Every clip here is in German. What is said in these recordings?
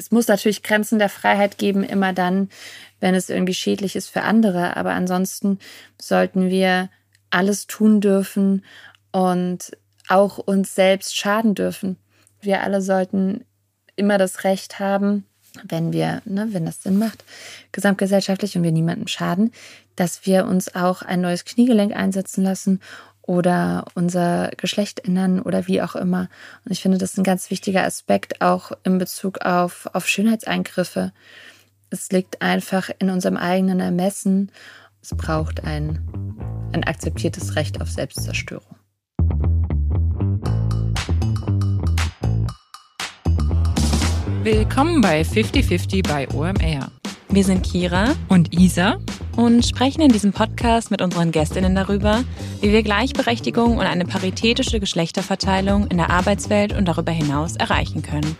es muss natürlich Grenzen der Freiheit geben, immer dann, wenn es irgendwie schädlich ist für andere. Aber ansonsten sollten wir alles tun dürfen und auch uns selbst schaden dürfen. Wir alle sollten immer das Recht haben, wenn wir, ne, wenn das Sinn macht, gesamtgesellschaftlich und wir niemandem schaden, dass wir uns auch ein neues Kniegelenk einsetzen lassen oder unser Geschlecht ändern oder wie auch immer. Und ich finde, das ist ein ganz wichtiger Aspekt auch in Bezug auf, auf Schönheitseingriffe. Es liegt einfach in unserem eigenen Ermessen. Es braucht ein, ein akzeptiertes Recht auf Selbstzerstörung. Willkommen bei 5050 bei OMR. Wir sind Kira und Isa und sprechen in diesem Podcast mit unseren Gästinnen darüber, wie wir Gleichberechtigung und eine paritätische Geschlechterverteilung in der Arbeitswelt und darüber hinaus erreichen können.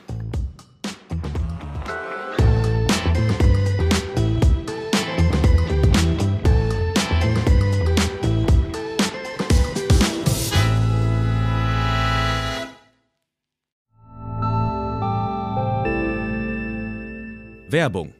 Werbung.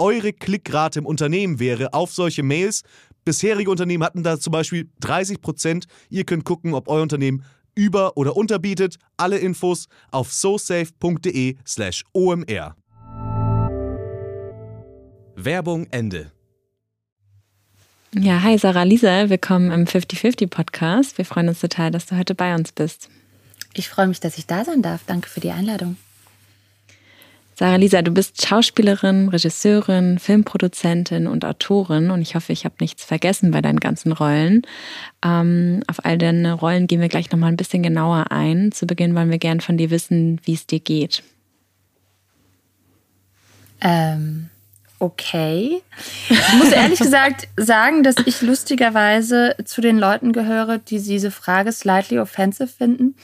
eure Klickrate im Unternehmen wäre auf solche Mails. Bisherige Unternehmen hatten da zum Beispiel 30 Prozent. Ihr könnt gucken, ob euer Unternehmen über- oder unterbietet. Alle Infos auf sosafe.de/slash omr. Werbung Ende. Ja, hi Sarah Lisa, willkommen im 50-50 Podcast. Wir freuen uns total, dass du heute bei uns bist. Ich freue mich, dass ich da sein darf. Danke für die Einladung. Sarah Lisa, du bist Schauspielerin, Regisseurin, Filmproduzentin und Autorin und ich hoffe, ich habe nichts vergessen bei deinen ganzen Rollen. Ähm, auf all deine Rollen gehen wir gleich nochmal ein bisschen genauer ein. Zu Beginn wollen wir gern von dir wissen, wie es dir geht. Ähm, okay. Ich muss ehrlich gesagt sagen, dass ich lustigerweise zu den Leuten gehöre, die diese Frage slightly offensive finden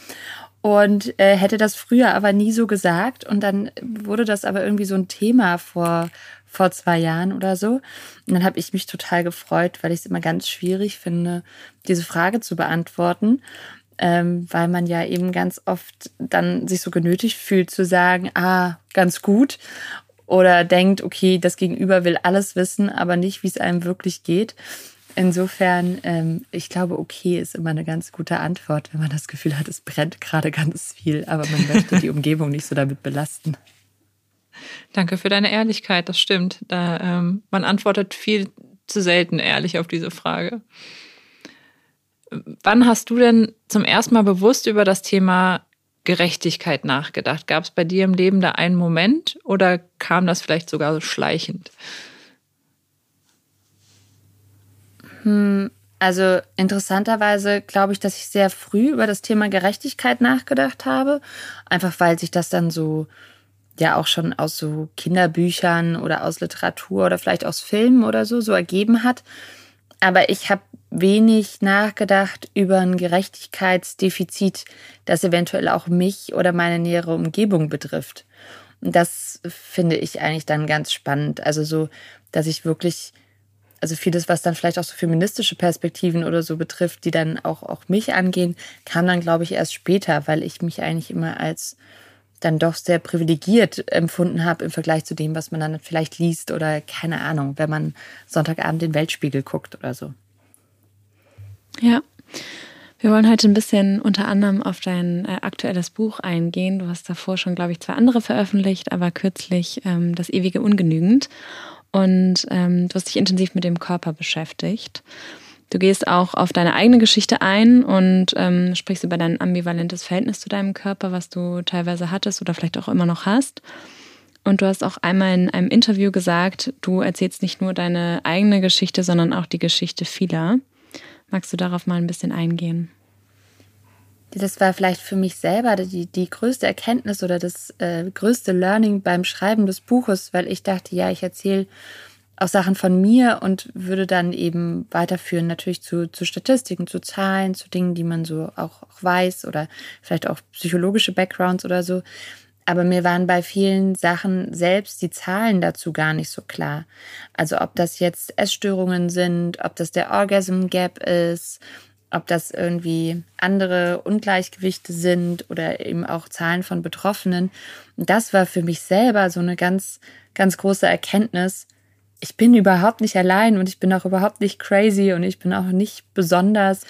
und äh, hätte das früher aber nie so gesagt. Und dann wurde das aber irgendwie so ein Thema vor, vor zwei Jahren oder so. Und dann habe ich mich total gefreut, weil ich es immer ganz schwierig finde, diese Frage zu beantworten. Ähm, weil man ja eben ganz oft dann sich so genötigt fühlt zu sagen, ah, ganz gut. Oder denkt, okay, das Gegenüber will alles wissen, aber nicht, wie es einem wirklich geht. Insofern, ähm, ich glaube, okay ist immer eine ganz gute Antwort, wenn man das Gefühl hat, es brennt gerade ganz viel, aber man möchte die Umgebung nicht so damit belasten. Danke für deine Ehrlichkeit, das stimmt. Da, ähm, man antwortet viel zu selten ehrlich auf diese Frage. Wann hast du denn zum ersten Mal bewusst über das Thema Gerechtigkeit nachgedacht? Gab es bei dir im Leben da einen Moment oder kam das vielleicht sogar so schleichend? Hm, also interessanterweise glaube ich, dass ich sehr früh über das Thema Gerechtigkeit nachgedacht habe. Einfach weil sich das dann so, ja auch schon aus so Kinderbüchern oder aus Literatur oder vielleicht aus Filmen oder so, so ergeben hat. Aber ich habe wenig nachgedacht über ein Gerechtigkeitsdefizit, das eventuell auch mich oder meine nähere Umgebung betrifft. Und das finde ich eigentlich dann ganz spannend. Also so, dass ich wirklich also vieles, was dann vielleicht auch so feministische Perspektiven oder so betrifft, die dann auch, auch mich angehen, kam dann, glaube ich, erst später, weil ich mich eigentlich immer als dann doch sehr privilegiert empfunden habe im Vergleich zu dem, was man dann vielleicht liest oder keine Ahnung, wenn man Sonntagabend den Weltspiegel guckt oder so. Ja. Wir wollen heute ein bisschen unter anderem auf dein äh, aktuelles Buch eingehen. Du hast davor schon, glaube ich, zwei andere veröffentlicht, aber kürzlich ähm, Das ewige Ungenügend. Und ähm, du hast dich intensiv mit dem Körper beschäftigt. Du gehst auch auf deine eigene Geschichte ein und ähm, sprichst über dein ambivalentes Verhältnis zu deinem Körper, was du teilweise hattest oder vielleicht auch immer noch hast. Und du hast auch einmal in einem Interview gesagt, du erzählst nicht nur deine eigene Geschichte, sondern auch die Geschichte vieler. Magst du darauf mal ein bisschen eingehen? Das war vielleicht für mich selber die, die größte Erkenntnis oder das äh, größte Learning beim Schreiben des Buches, weil ich dachte, ja, ich erzähle auch Sachen von mir und würde dann eben weiterführen, natürlich zu, zu Statistiken, zu Zahlen, zu Dingen, die man so auch, auch weiß oder vielleicht auch psychologische Backgrounds oder so. Aber mir waren bei vielen Sachen selbst die Zahlen dazu gar nicht so klar. Also ob das jetzt Essstörungen sind, ob das der Orgasm Gap ist, ob das irgendwie andere Ungleichgewichte sind oder eben auch Zahlen von Betroffenen. Und das war für mich selber so eine ganz, ganz große Erkenntnis. Ich bin überhaupt nicht allein und ich bin auch überhaupt nicht crazy und ich bin auch nicht besonders.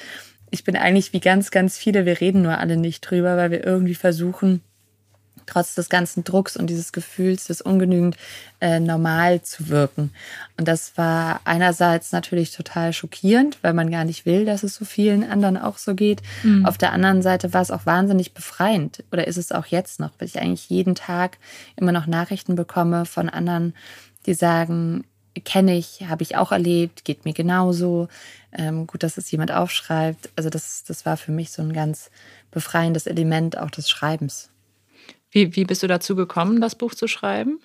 Ich bin eigentlich wie ganz, ganz viele. Wir reden nur alle nicht drüber, weil wir irgendwie versuchen, trotz des ganzen Drucks und dieses Gefühls des ungenügend äh, normal zu wirken. Und das war einerseits natürlich total schockierend, weil man gar nicht will, dass es so vielen anderen auch so geht. Mhm. Auf der anderen Seite war es auch wahnsinnig befreiend oder ist es auch jetzt noch, weil ich eigentlich jeden Tag immer noch Nachrichten bekomme von anderen, die sagen, kenne ich, habe ich auch erlebt, geht mir genauso. Ähm, gut, dass es jemand aufschreibt. Also das, das war für mich so ein ganz befreiendes Element auch des Schreibens. Wie, wie bist du dazu gekommen, das Buch zu schreiben?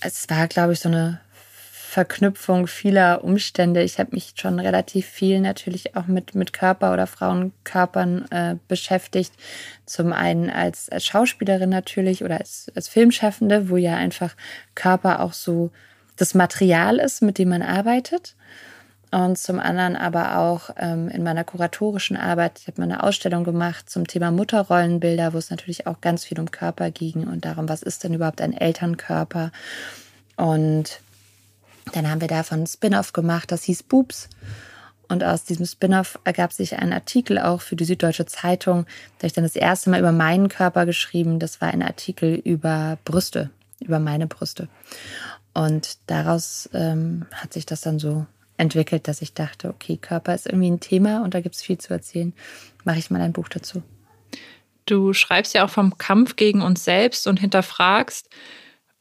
Es war, glaube ich, so eine Verknüpfung vieler Umstände. Ich habe mich schon relativ viel natürlich auch mit, mit Körper oder Frauenkörpern äh, beschäftigt. Zum einen als, als Schauspielerin natürlich oder als, als Filmschaffende, wo ja einfach Körper auch so das Material ist, mit dem man arbeitet und zum anderen aber auch ähm, in meiner kuratorischen Arbeit. Ich habe mal eine Ausstellung gemacht zum Thema Mutterrollenbilder, wo es natürlich auch ganz viel um Körper ging und darum, was ist denn überhaupt ein Elternkörper. Und dann haben wir davon einen Spin-off gemacht, das hieß Boobs. Und aus diesem Spin-off ergab sich ein Artikel auch für die Süddeutsche Zeitung. Da habe ich dann das erste Mal über meinen Körper geschrieben. Das war ein Artikel über Brüste, über meine Brüste. Und daraus ähm, hat sich das dann so entwickelt, dass ich dachte, okay, Körper ist irgendwie ein Thema und da gibt es viel zu erzählen. Mache ich mal ein Buch dazu. Du schreibst ja auch vom Kampf gegen uns selbst und hinterfragst,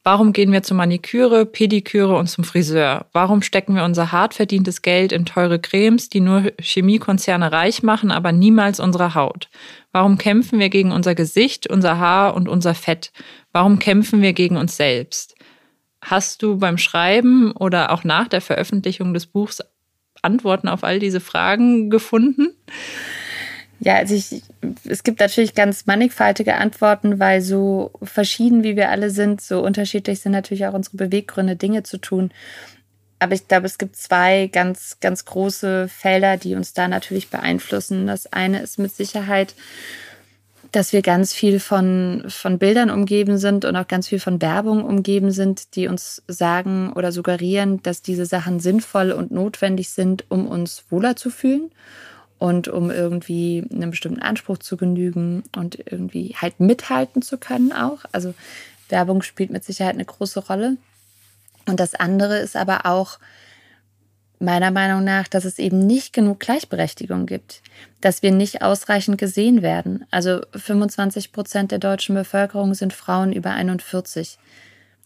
warum gehen wir zur Maniküre, Pediküre und zum Friseur? Warum stecken wir unser hart verdientes Geld in teure Cremes, die nur Chemiekonzerne reich machen, aber niemals unsere Haut? Warum kämpfen wir gegen unser Gesicht, unser Haar und unser Fett? Warum kämpfen wir gegen uns selbst? Hast du beim Schreiben oder auch nach der Veröffentlichung des Buchs Antworten auf all diese Fragen gefunden? Ja, also ich, es gibt natürlich ganz mannigfaltige Antworten, weil so verschieden wie wir alle sind, so unterschiedlich sind natürlich auch unsere Beweggründe, Dinge zu tun. Aber ich glaube, es gibt zwei ganz, ganz große Felder, die uns da natürlich beeinflussen. Das eine ist mit Sicherheit dass wir ganz viel von, von Bildern umgeben sind und auch ganz viel von Werbung umgeben sind, die uns sagen oder suggerieren, dass diese Sachen sinnvoll und notwendig sind, um uns wohler zu fühlen und um irgendwie einem bestimmten Anspruch zu genügen und irgendwie halt mithalten zu können auch. Also Werbung spielt mit Sicherheit eine große Rolle. Und das andere ist aber auch, meiner Meinung nach, dass es eben nicht genug Gleichberechtigung gibt, dass wir nicht ausreichend gesehen werden. Also 25 Prozent der deutschen Bevölkerung sind Frauen über 41.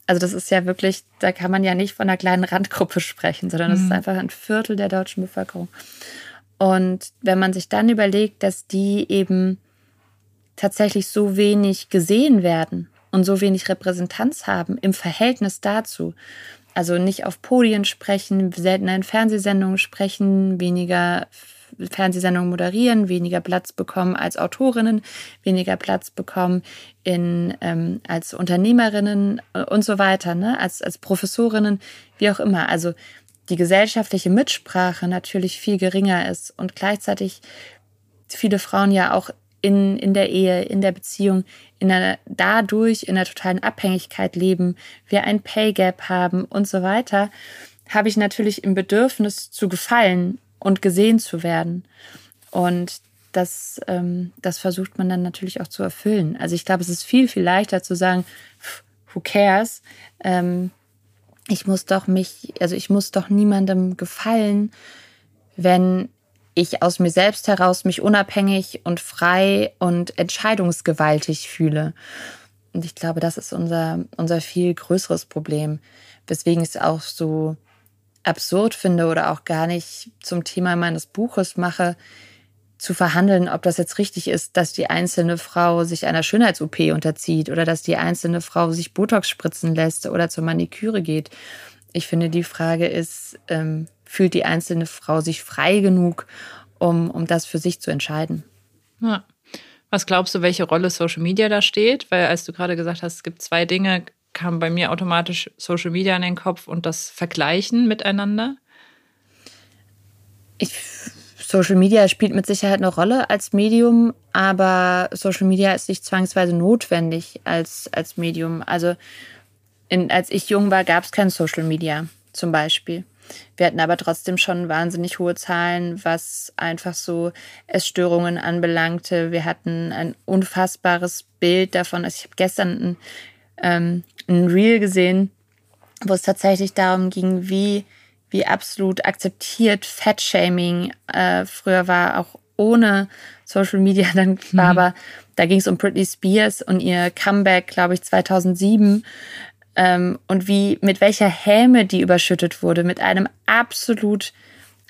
Also das ist ja wirklich, da kann man ja nicht von einer kleinen Randgruppe sprechen, sondern das mhm. ist einfach ein Viertel der deutschen Bevölkerung. Und wenn man sich dann überlegt, dass die eben tatsächlich so wenig gesehen werden und so wenig Repräsentanz haben im Verhältnis dazu, also nicht auf Podien sprechen, seltener in Fernsehsendungen sprechen, weniger Fernsehsendungen moderieren, weniger Platz bekommen als Autorinnen, weniger Platz bekommen in, ähm, als Unternehmerinnen äh, und so weiter, ne? als, als Professorinnen, wie auch immer. Also die gesellschaftliche Mitsprache natürlich viel geringer ist und gleichzeitig viele Frauen ja auch in, in der Ehe, in der Beziehung, in einer, dadurch in einer totalen Abhängigkeit leben, wir ein Pay Gap haben und so weiter, habe ich natürlich im Bedürfnis zu gefallen und gesehen zu werden. Und das, ähm, das versucht man dann natürlich auch zu erfüllen. Also ich glaube, es ist viel, viel leichter zu sagen, who cares? Ähm, ich muss doch mich, also ich muss doch niemandem gefallen, wenn ich aus mir selbst heraus mich unabhängig und frei und entscheidungsgewaltig fühle. Und ich glaube, das ist unser, unser viel größeres Problem, weswegen ich es auch so absurd finde oder auch gar nicht zum Thema meines Buches mache, zu verhandeln, ob das jetzt richtig ist, dass die einzelne Frau sich einer Schönheits-OP unterzieht oder dass die einzelne Frau sich Botox spritzen lässt oder zur Maniküre geht. Ich finde, die Frage ist, ähm, fühlt die einzelne Frau sich frei genug, um, um das für sich zu entscheiden? Ja. Was glaubst du, welche Rolle Social Media da steht? Weil als du gerade gesagt hast, es gibt zwei Dinge, kam bei mir automatisch Social Media in den Kopf und das Vergleichen miteinander. Ich Social Media spielt mit Sicherheit eine Rolle als Medium, aber Social Media ist nicht zwangsweise notwendig als, als Medium. Also in, als ich jung war, gab es kein Social Media zum Beispiel. Wir hatten aber trotzdem schon wahnsinnig hohe Zahlen, was einfach so Essstörungen anbelangte. Wir hatten ein unfassbares Bild davon. Also ich habe gestern ein, ähm, ein Reel gesehen, wo es tatsächlich darum ging, wie wie absolut akzeptiert Fat-Shaming äh, früher war, auch ohne Social Media dann war. Mhm. Aber da ging es um Britney Spears und ihr Comeback, glaube ich, 2007. Ähm, und wie, mit welcher Häme die überschüttet wurde, mit einem absolut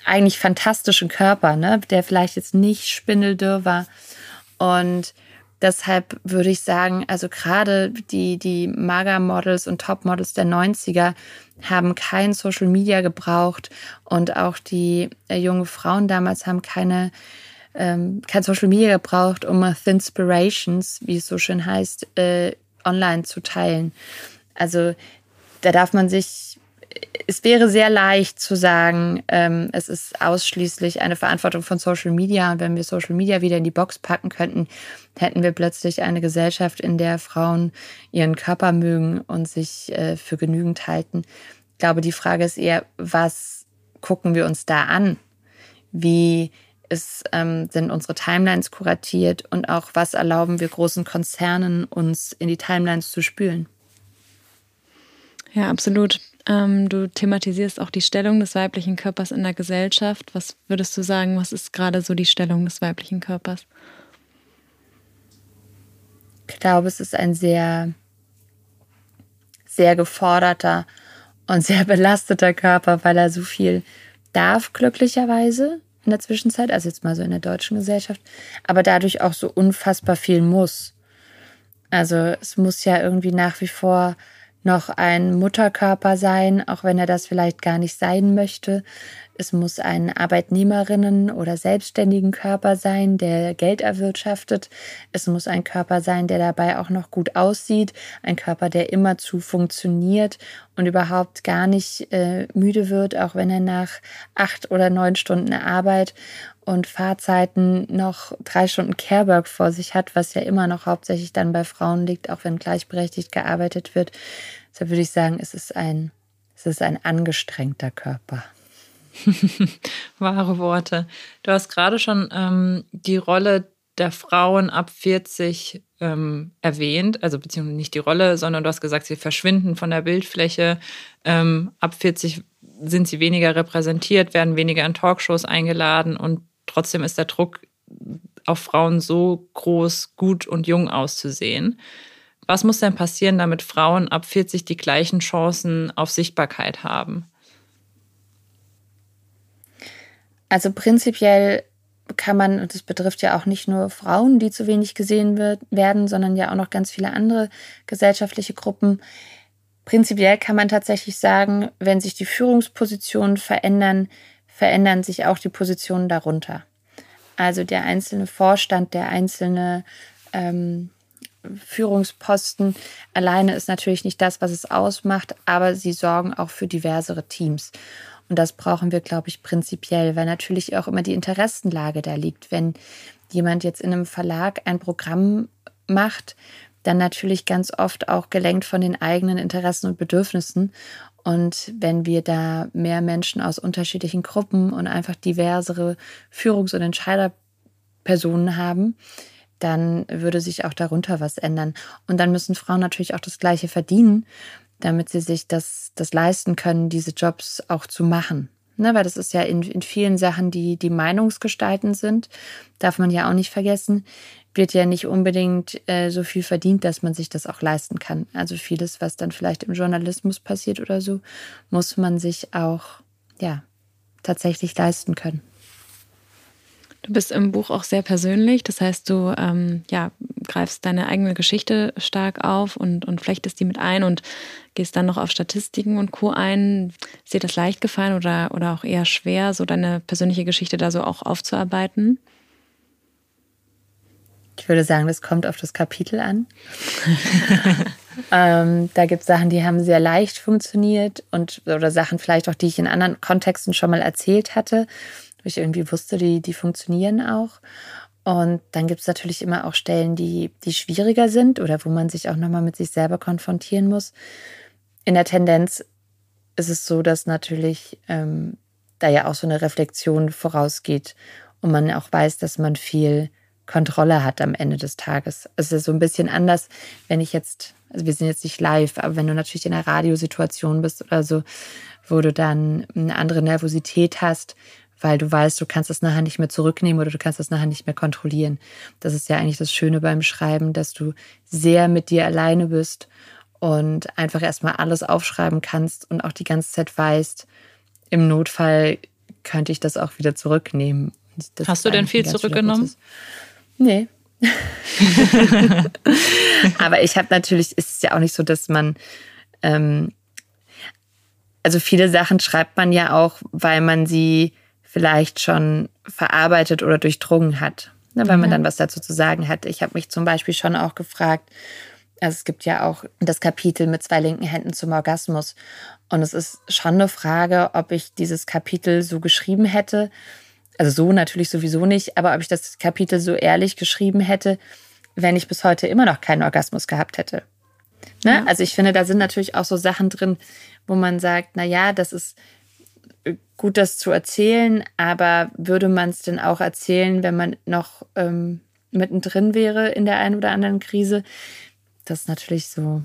eigentlich fantastischen Körper, ne, der vielleicht jetzt nicht spindeldürr war. Und deshalb würde ich sagen, also gerade die, die Maga-Models und Top-Models der 90er haben kein Social Media gebraucht und auch die äh, jungen Frauen damals haben keine ähm, kein Social Media gebraucht, um Inspirations, wie es so schön heißt, äh, online zu teilen. Also da darf man sich, es wäre sehr leicht zu sagen, ähm, es ist ausschließlich eine Verantwortung von Social Media. Und wenn wir Social Media wieder in die Box packen könnten, hätten wir plötzlich eine Gesellschaft, in der Frauen ihren Körper mögen und sich äh, für genügend halten. Ich glaube, die Frage ist eher, was gucken wir uns da an? Wie ist, ähm, sind unsere Timelines kuratiert und auch was erlauben wir großen Konzernen, uns in die Timelines zu spülen? Ja, absolut. Ähm, du thematisierst auch die Stellung des weiblichen Körpers in der Gesellschaft. Was würdest du sagen, was ist gerade so die Stellung des weiblichen Körpers? Ich glaube, es ist ein sehr, sehr geforderter und sehr belasteter Körper, weil er so viel darf, glücklicherweise in der Zwischenzeit, also jetzt mal so in der deutschen Gesellschaft, aber dadurch auch so unfassbar viel muss. Also es muss ja irgendwie nach wie vor noch ein Mutterkörper sein, auch wenn er das vielleicht gar nicht sein möchte. Es muss ein Arbeitnehmerinnen- oder selbstständigen Körper sein, der Geld erwirtschaftet. Es muss ein Körper sein, der dabei auch noch gut aussieht. Ein Körper, der immerzu funktioniert und überhaupt gar nicht äh, müde wird, auch wenn er nach acht oder neun Stunden Arbeit und Fahrzeiten noch drei Stunden Carework vor sich hat, was ja immer noch hauptsächlich dann bei Frauen liegt, auch wenn gleichberechtigt gearbeitet wird. Deshalb würde ich sagen, es ist ein, es ist ein angestrengter Körper. Wahre Worte. Du hast gerade schon ähm, die Rolle der Frauen ab 40 ähm, erwähnt, also beziehungsweise nicht die Rolle, sondern du hast gesagt, sie verschwinden von der Bildfläche. Ähm, ab 40 sind sie weniger repräsentiert, werden weniger in Talkshows eingeladen und trotzdem ist der Druck auf Frauen so groß, gut und jung auszusehen. Was muss denn passieren, damit Frauen ab 40 die gleichen Chancen auf Sichtbarkeit haben? Also prinzipiell kann man, und das betrifft ja auch nicht nur Frauen, die zu wenig gesehen wird, werden, sondern ja auch noch ganz viele andere gesellschaftliche Gruppen. Prinzipiell kann man tatsächlich sagen, wenn sich die Führungspositionen verändern, verändern sich auch die Positionen darunter. Also der einzelne Vorstand, der einzelne ähm, Führungsposten alleine ist natürlich nicht das, was es ausmacht, aber sie sorgen auch für diversere Teams. Und das brauchen wir, glaube ich, prinzipiell, weil natürlich auch immer die Interessenlage da liegt. Wenn jemand jetzt in einem Verlag ein Programm macht, dann natürlich ganz oft auch gelenkt von den eigenen Interessen und Bedürfnissen. Und wenn wir da mehr Menschen aus unterschiedlichen Gruppen und einfach diversere Führungs- und Entscheider Personen haben, dann würde sich auch darunter was ändern. Und dann müssen Frauen natürlich auch das Gleiche verdienen, damit sie sich das, das leisten können, diese Jobs auch zu machen. Ne, weil das ist ja in, in vielen Sachen, die, die Meinungsgestalten sind, darf man ja auch nicht vergessen, wird ja nicht unbedingt äh, so viel verdient, dass man sich das auch leisten kann. Also vieles, was dann vielleicht im Journalismus passiert oder so, muss man sich auch ja tatsächlich leisten können. Du bist im Buch auch sehr persönlich, das heißt, du ähm, ja, greifst deine eigene Geschichte stark auf und, und flechtest die mit ein und gehst dann noch auf Statistiken und Co. ein. Ist dir das leicht gefallen oder, oder auch eher schwer, so deine persönliche Geschichte da so auch aufzuarbeiten? Ich würde sagen, das kommt auf das Kapitel an. ähm, da gibt es Sachen, die haben sehr leicht funktioniert und oder Sachen vielleicht auch, die ich in anderen Kontexten schon mal erzählt hatte, wo ich irgendwie wusste, die, die funktionieren auch. Und dann gibt es natürlich immer auch Stellen, die, die schwieriger sind oder wo man sich auch nochmal mit sich selber konfrontieren muss. In der Tendenz ist es so, dass natürlich ähm, da ja auch so eine Reflexion vorausgeht und man auch weiß, dass man viel Kontrolle hat am Ende des Tages. Es ist so ein bisschen anders, wenn ich jetzt, also wir sind jetzt nicht live, aber wenn du natürlich in einer Radiosituation bist oder so, wo du dann eine andere Nervosität hast, weil du weißt, du kannst das nachher nicht mehr zurücknehmen oder du kannst das nachher nicht mehr kontrollieren. Das ist ja eigentlich das Schöne beim Schreiben, dass du sehr mit dir alleine bist und einfach erstmal alles aufschreiben kannst und auch die ganze Zeit weißt, im Notfall könnte ich das auch wieder zurücknehmen. Hast du denn viel zurückgenommen? Nee. Aber ich habe natürlich, ist es ja auch nicht so, dass man, ähm, also viele Sachen schreibt man ja auch, weil man sie vielleicht schon verarbeitet oder durchdrungen hat, ne, weil mhm. man dann was dazu zu sagen hat. Ich habe mich zum Beispiel schon auch gefragt, also es gibt ja auch das Kapitel mit zwei linken Händen zum Orgasmus. Und es ist schon eine Frage, ob ich dieses Kapitel so geschrieben hätte, also so natürlich sowieso nicht, aber ob ich das Kapitel so ehrlich geschrieben hätte, wenn ich bis heute immer noch keinen Orgasmus gehabt hätte. Ne? Ja. Also ich finde, da sind natürlich auch so Sachen drin, wo man sagt, na ja, das ist gut, das zu erzählen, aber würde man es denn auch erzählen, wenn man noch ähm, mittendrin wäre in der einen oder anderen Krise? Das ist natürlich so,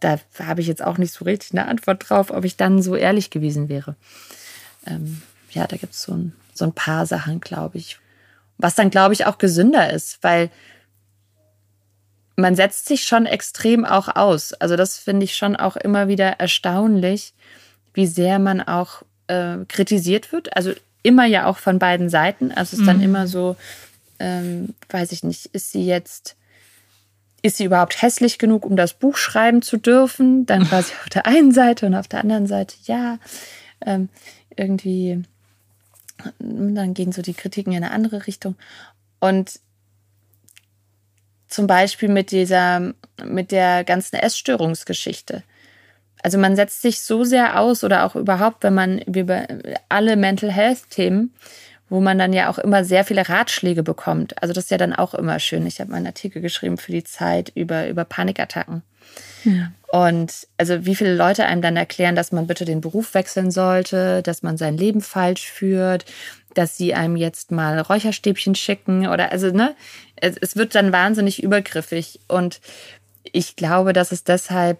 da habe ich jetzt auch nicht so richtig eine Antwort drauf, ob ich dann so ehrlich gewesen wäre. Ähm, ja, da gibt es so ein so ein paar Sachen, glaube ich. Was dann, glaube ich, auch gesünder ist, weil man setzt sich schon extrem auch aus. Also das finde ich schon auch immer wieder erstaunlich, wie sehr man auch äh, kritisiert wird. Also immer ja auch von beiden Seiten. Also es ist dann mhm. immer so, ähm, weiß ich nicht, ist sie jetzt, ist sie überhaupt hässlich genug, um das Buch schreiben zu dürfen? Dann quasi auf der einen Seite und auf der anderen Seite, ja, ähm, irgendwie dann gehen so die Kritiken in eine andere Richtung. Und zum Beispiel mit dieser, mit der ganzen Essstörungsgeschichte. Also man setzt sich so sehr aus oder auch überhaupt, wenn man über alle Mental Health Themen, wo man dann ja auch immer sehr viele Ratschläge bekommt. Also das ist ja dann auch immer schön. Ich habe mal einen Artikel geschrieben für die Zeit über, über Panikattacken. Ja. Und also wie viele Leute einem dann erklären, dass man bitte den Beruf wechseln sollte, dass man sein Leben falsch führt, dass sie einem jetzt mal Räucherstäbchen schicken oder also ne, es, es wird dann wahnsinnig übergriffig und ich glaube, dass es deshalb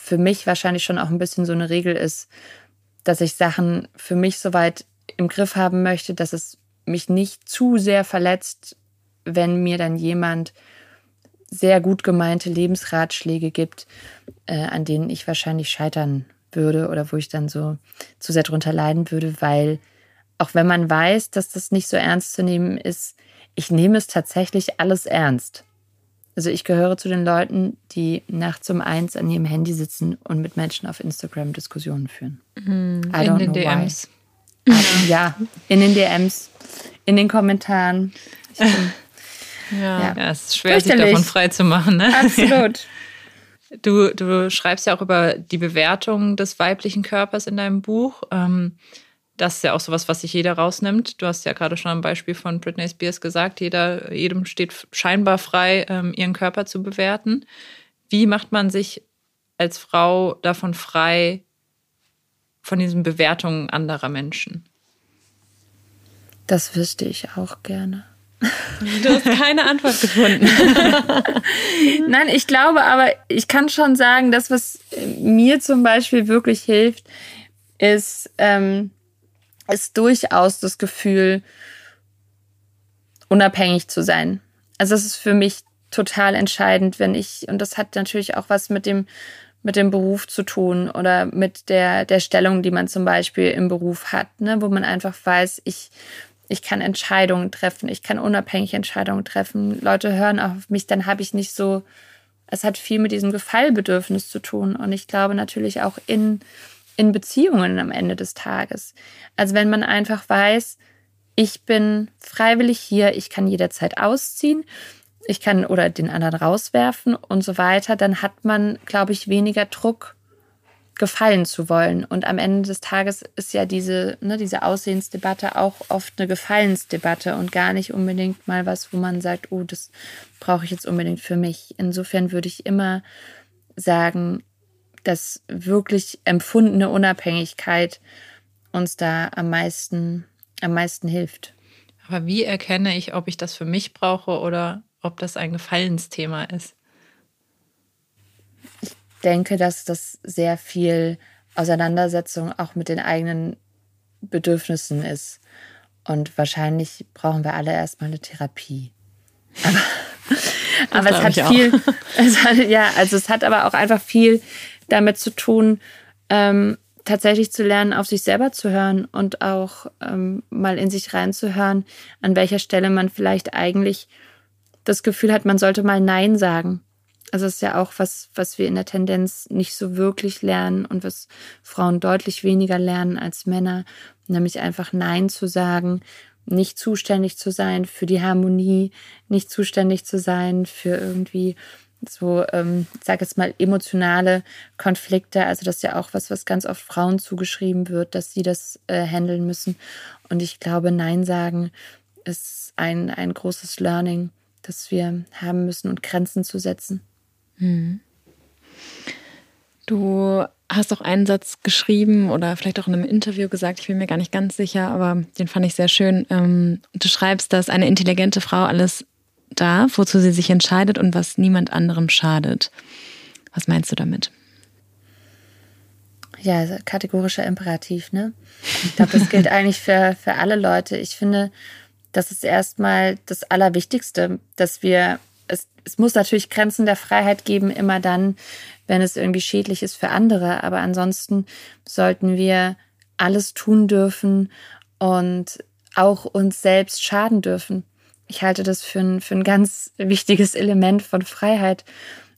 für mich wahrscheinlich schon auch ein bisschen so eine Regel ist, dass ich Sachen für mich soweit im Griff haben möchte, dass es mich nicht zu sehr verletzt, wenn mir dann jemand sehr gut gemeinte Lebensratschläge gibt, äh, an denen ich wahrscheinlich scheitern würde oder wo ich dann so zu sehr drunter leiden würde, weil auch wenn man weiß, dass das nicht so ernst zu nehmen ist, ich nehme es tatsächlich alles ernst. Also ich gehöre zu den Leuten, die nachts um eins an ihrem Handy sitzen und mit Menschen auf Instagram Diskussionen führen. Mm, in den DMs. ja, in den DMs, in den Kommentaren. Ich bin ja. ja, es ist schwer, sich davon frei zu machen. Ne? Absolut. Du, du schreibst ja auch über die Bewertung des weiblichen Körpers in deinem Buch. Ähm, das ist ja auch sowas, was sich jeder rausnimmt. Du hast ja gerade schon am Beispiel von Britney Spears gesagt, jeder, jedem steht scheinbar frei, ähm, ihren Körper zu bewerten. Wie macht man sich als Frau davon frei, von diesen Bewertungen anderer Menschen? Das wüsste ich auch gerne. Du hast keine Antwort gefunden. Nein, ich glaube aber, ich kann schon sagen, das, was mir zum Beispiel wirklich hilft, ist, ähm, ist durchaus das Gefühl, unabhängig zu sein. Also das ist für mich total entscheidend, wenn ich, und das hat natürlich auch was mit dem, mit dem Beruf zu tun oder mit der, der Stellung, die man zum Beispiel im Beruf hat, ne, wo man einfach weiß, ich, ich kann Entscheidungen treffen, ich kann unabhängig Entscheidungen treffen. Leute hören auf mich, dann habe ich nicht so, es hat viel mit diesem Gefallbedürfnis zu tun. Und ich glaube natürlich auch in, in Beziehungen am Ende des Tages. Also wenn man einfach weiß, ich bin freiwillig hier, ich kann jederzeit ausziehen, ich kann oder den anderen rauswerfen und so weiter, dann hat man, glaube ich, weniger Druck, gefallen zu wollen. Und am Ende des Tages ist ja diese, ne, diese Aussehensdebatte auch oft eine Gefallensdebatte und gar nicht unbedingt mal was, wo man sagt, oh, das brauche ich jetzt unbedingt für mich. Insofern würde ich immer sagen, dass wirklich empfundene Unabhängigkeit uns da am meisten, am meisten hilft. Aber wie erkenne ich, ob ich das für mich brauche oder ob das ein Gefallensthema ist? Ich denke, dass das sehr viel Auseinandersetzung auch mit den eigenen Bedürfnissen ist. Und wahrscheinlich brauchen wir alle erstmal eine Therapie. Aber, aber es hat viel, es hat, ja, also es hat aber auch einfach viel damit zu tun, ähm, tatsächlich zu lernen, auf sich selber zu hören und auch ähm, mal in sich reinzuhören, an welcher Stelle man vielleicht eigentlich das Gefühl hat, man sollte mal Nein sagen. Also es ist ja auch was, was wir in der Tendenz nicht so wirklich lernen und was Frauen deutlich weniger lernen als Männer, nämlich einfach Nein zu sagen, nicht zuständig zu sein für die Harmonie, nicht zuständig zu sein für irgendwie so, ähm, ich sage jetzt mal, emotionale Konflikte. Also das ist ja auch was, was ganz oft Frauen zugeschrieben wird, dass sie das äh, handeln müssen. Und ich glaube, Nein sagen ist ein, ein großes Learning, das wir haben müssen und Grenzen zu setzen. Mhm. Du hast auch einen Satz geschrieben oder vielleicht auch in einem Interview gesagt, ich bin mir gar nicht ganz sicher, aber den fand ich sehr schön. Ähm, du schreibst, dass eine intelligente Frau alles darf, wozu sie sich entscheidet und was niemand anderem schadet. Was meinst du damit? Ja, kategorischer Imperativ, ne? Ich glaube, das gilt eigentlich für, für alle Leute. Ich finde, das ist erstmal das Allerwichtigste, dass wir es, es muss natürlich Grenzen der Freiheit geben, immer dann, wenn es irgendwie schädlich ist für andere. Aber ansonsten sollten wir alles tun dürfen und auch uns selbst schaden dürfen. Ich halte das für ein, für ein ganz wichtiges Element von Freiheit.